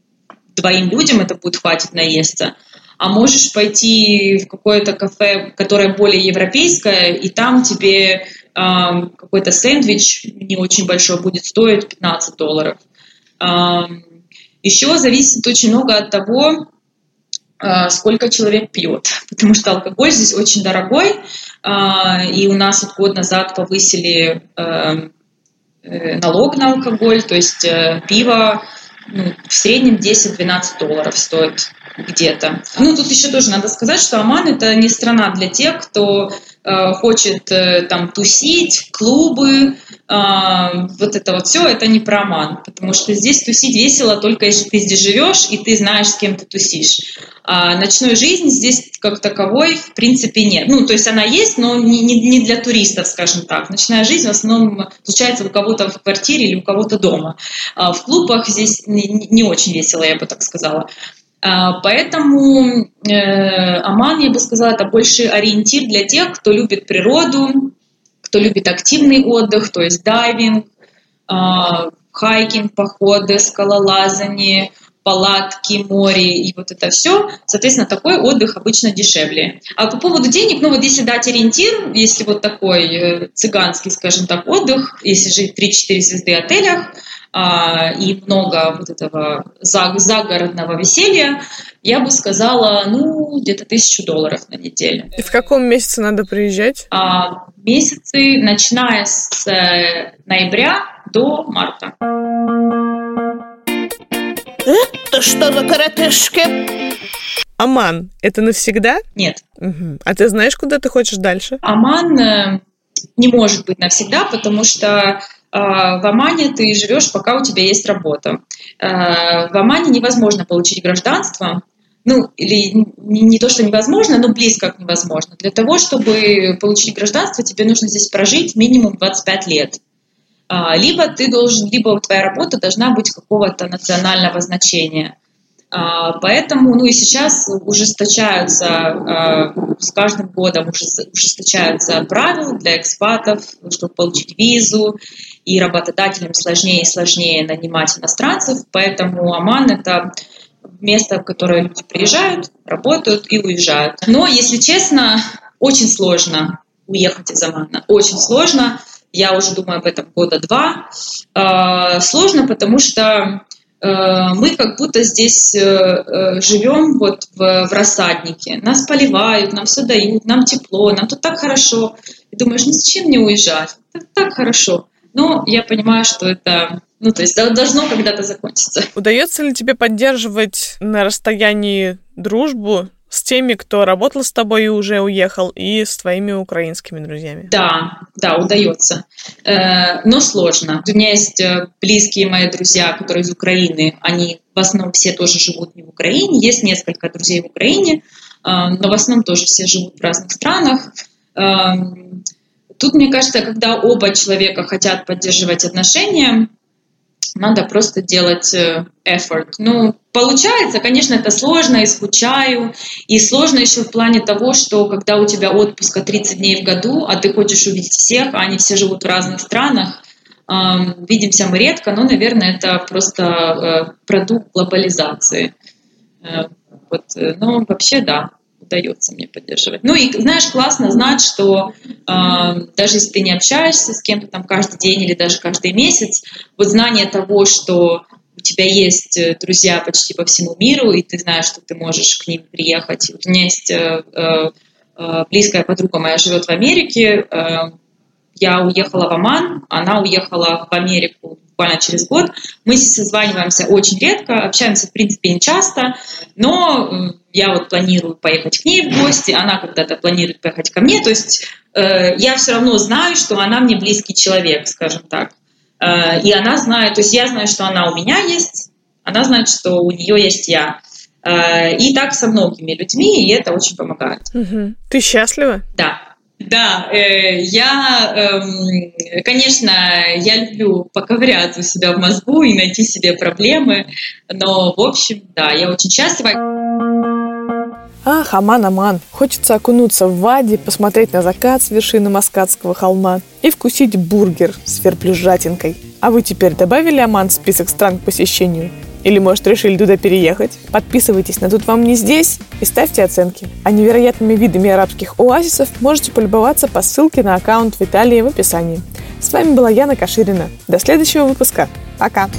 двоим людям это будет хватить наесться. А можешь пойти в какое-то кафе, которое более европейское, и там тебе какой-то сэндвич не очень большой будет стоить 15 долларов. еще зависит очень много от того, а, сколько человек пьет, потому что алкоголь здесь очень дорогой, а, и у нас вот год назад повысили э, налог на алкоголь, то есть э, пиво ну, в среднем 10-12 долларов стоит где-то. Ну, тут еще тоже надо сказать, что Оман это не страна для тех, кто хочет э, там тусить, клубы, э, вот это вот все, это не про Оман, потому что здесь тусить весело только если ты здесь живешь и ты знаешь, с кем ты тусишь. А ночной жизни здесь как таковой в принципе нет. Ну, то есть она есть, но не, не, не для туристов, скажем так. Ночная жизнь в основном случается у кого-то в квартире или у кого-то дома. А в клубах здесь не, не очень весело, я бы так сказала. А, поэтому э, Оман, я бы сказала, это больше ориентир для тех, кто любит природу, кто любит активный отдых, то есть дайвинг, а, хайкинг, походы, скалолазание, палатки, море и вот это все. Соответственно, такой отдых обычно дешевле. А по поводу денег, ну вот если дать ориентир, если вот такой э, цыганский, скажем так, отдых, если жить 3-4 звезды отелях, а, и много вот этого загородного веселья, я бы сказала, ну, где-то тысячу долларов на неделю. И в каком месяце надо приезжать? А, месяцы, начиная с э, ноября до марта. Это что за коротышки? Аман, это навсегда? Нет. Угу. А ты знаешь, куда ты хочешь дальше? Аман э, не может быть навсегда, потому что а, в Омане ты живешь, пока у тебя есть работа. А, в Омане невозможно получить гражданство, ну, или не, не то, что невозможно, но близко к невозможно. Для того, чтобы получить гражданство, тебе нужно здесь прожить минимум 25 лет. А, либо ты должен, либо твоя работа должна быть какого-то национального значения. Поэтому, ну и сейчас ужесточаются, с каждым годом ужесточаются правила для экспатов, чтобы получить визу и работодателям сложнее и сложнее нанимать иностранцев, поэтому Оман – это место, в которое люди приезжают, работают и уезжают. Но, если честно, очень сложно уехать из Омана, очень сложно. Я уже думаю об этом года два. А, сложно, потому что э, мы как будто здесь э, э, живем вот в, в рассаднике. Нас поливают, нам все дают, нам тепло, нам тут так хорошо. И думаешь, ну зачем мне уезжать? Так, так хорошо. Но я понимаю, что это ну, то есть должно когда-то закончиться. Удается ли тебе поддерживать на расстоянии дружбу с теми, кто работал с тобой и уже уехал, и с твоими украинскими друзьями? Да, да, удается. Э, но сложно. У меня есть э, близкие мои друзья, которые из Украины. Они в основном все тоже живут не в Украине. Есть несколько друзей в Украине, э, но в основном тоже все живут в разных странах. Эм, Тут, мне кажется, когда оба человека хотят поддерживать отношения, надо просто делать э, effort. Ну, получается, конечно, это сложно, и скучаю, и сложно еще в плане того, что когда у тебя отпуска 30 дней в году, а ты хочешь увидеть всех, а они все живут в разных странах, видимся мы редко, но, наверное, это просто э, продукт глобализации. Э, вот, но вообще, да, удается мне поддерживать. Ну и знаешь, классно знать, что э, даже если ты не общаешься с кем-то там каждый день или даже каждый месяц, вот знание того, что у тебя есть э, друзья почти по всему миру, и ты знаешь, что ты можешь к ним приехать. Вот у меня есть э, э, э близкая подруга моя живет в Америке. Э, я уехала в Оман, она уехала в Америку буквально через год. Мы созваниваемся очень редко, общаемся, в принципе, не часто, но я вот планирую поехать к ней в гости, она когда-то планирует поехать ко мне, то есть э, я все равно знаю, что она мне близкий человек, скажем так. Э, и она знает, то есть я знаю, что она у меня есть, она знает, что у нее есть я. Э, и так со многими людьми, и это очень помогает. Угу. Ты счастлива? Да. Да, э, я, э, конечно, я люблю поковыряться у себя в мозгу и найти себе проблемы, но, в общем, да, я очень счастлива. Ах, Аман, Аман, хочется окунуться в вади, посмотреть на закат с вершины Маскатского холма и вкусить бургер с верблюжатинкой. А вы теперь добавили Аман в список стран к посещению? Или, может, решили туда переехать? Подписывайтесь на «Тут вам не здесь» и ставьте оценки. А невероятными видами арабских оазисов можете полюбоваться по ссылке на аккаунт Виталия в описании. С вами была Яна Каширина. До следующего выпуска. Пока!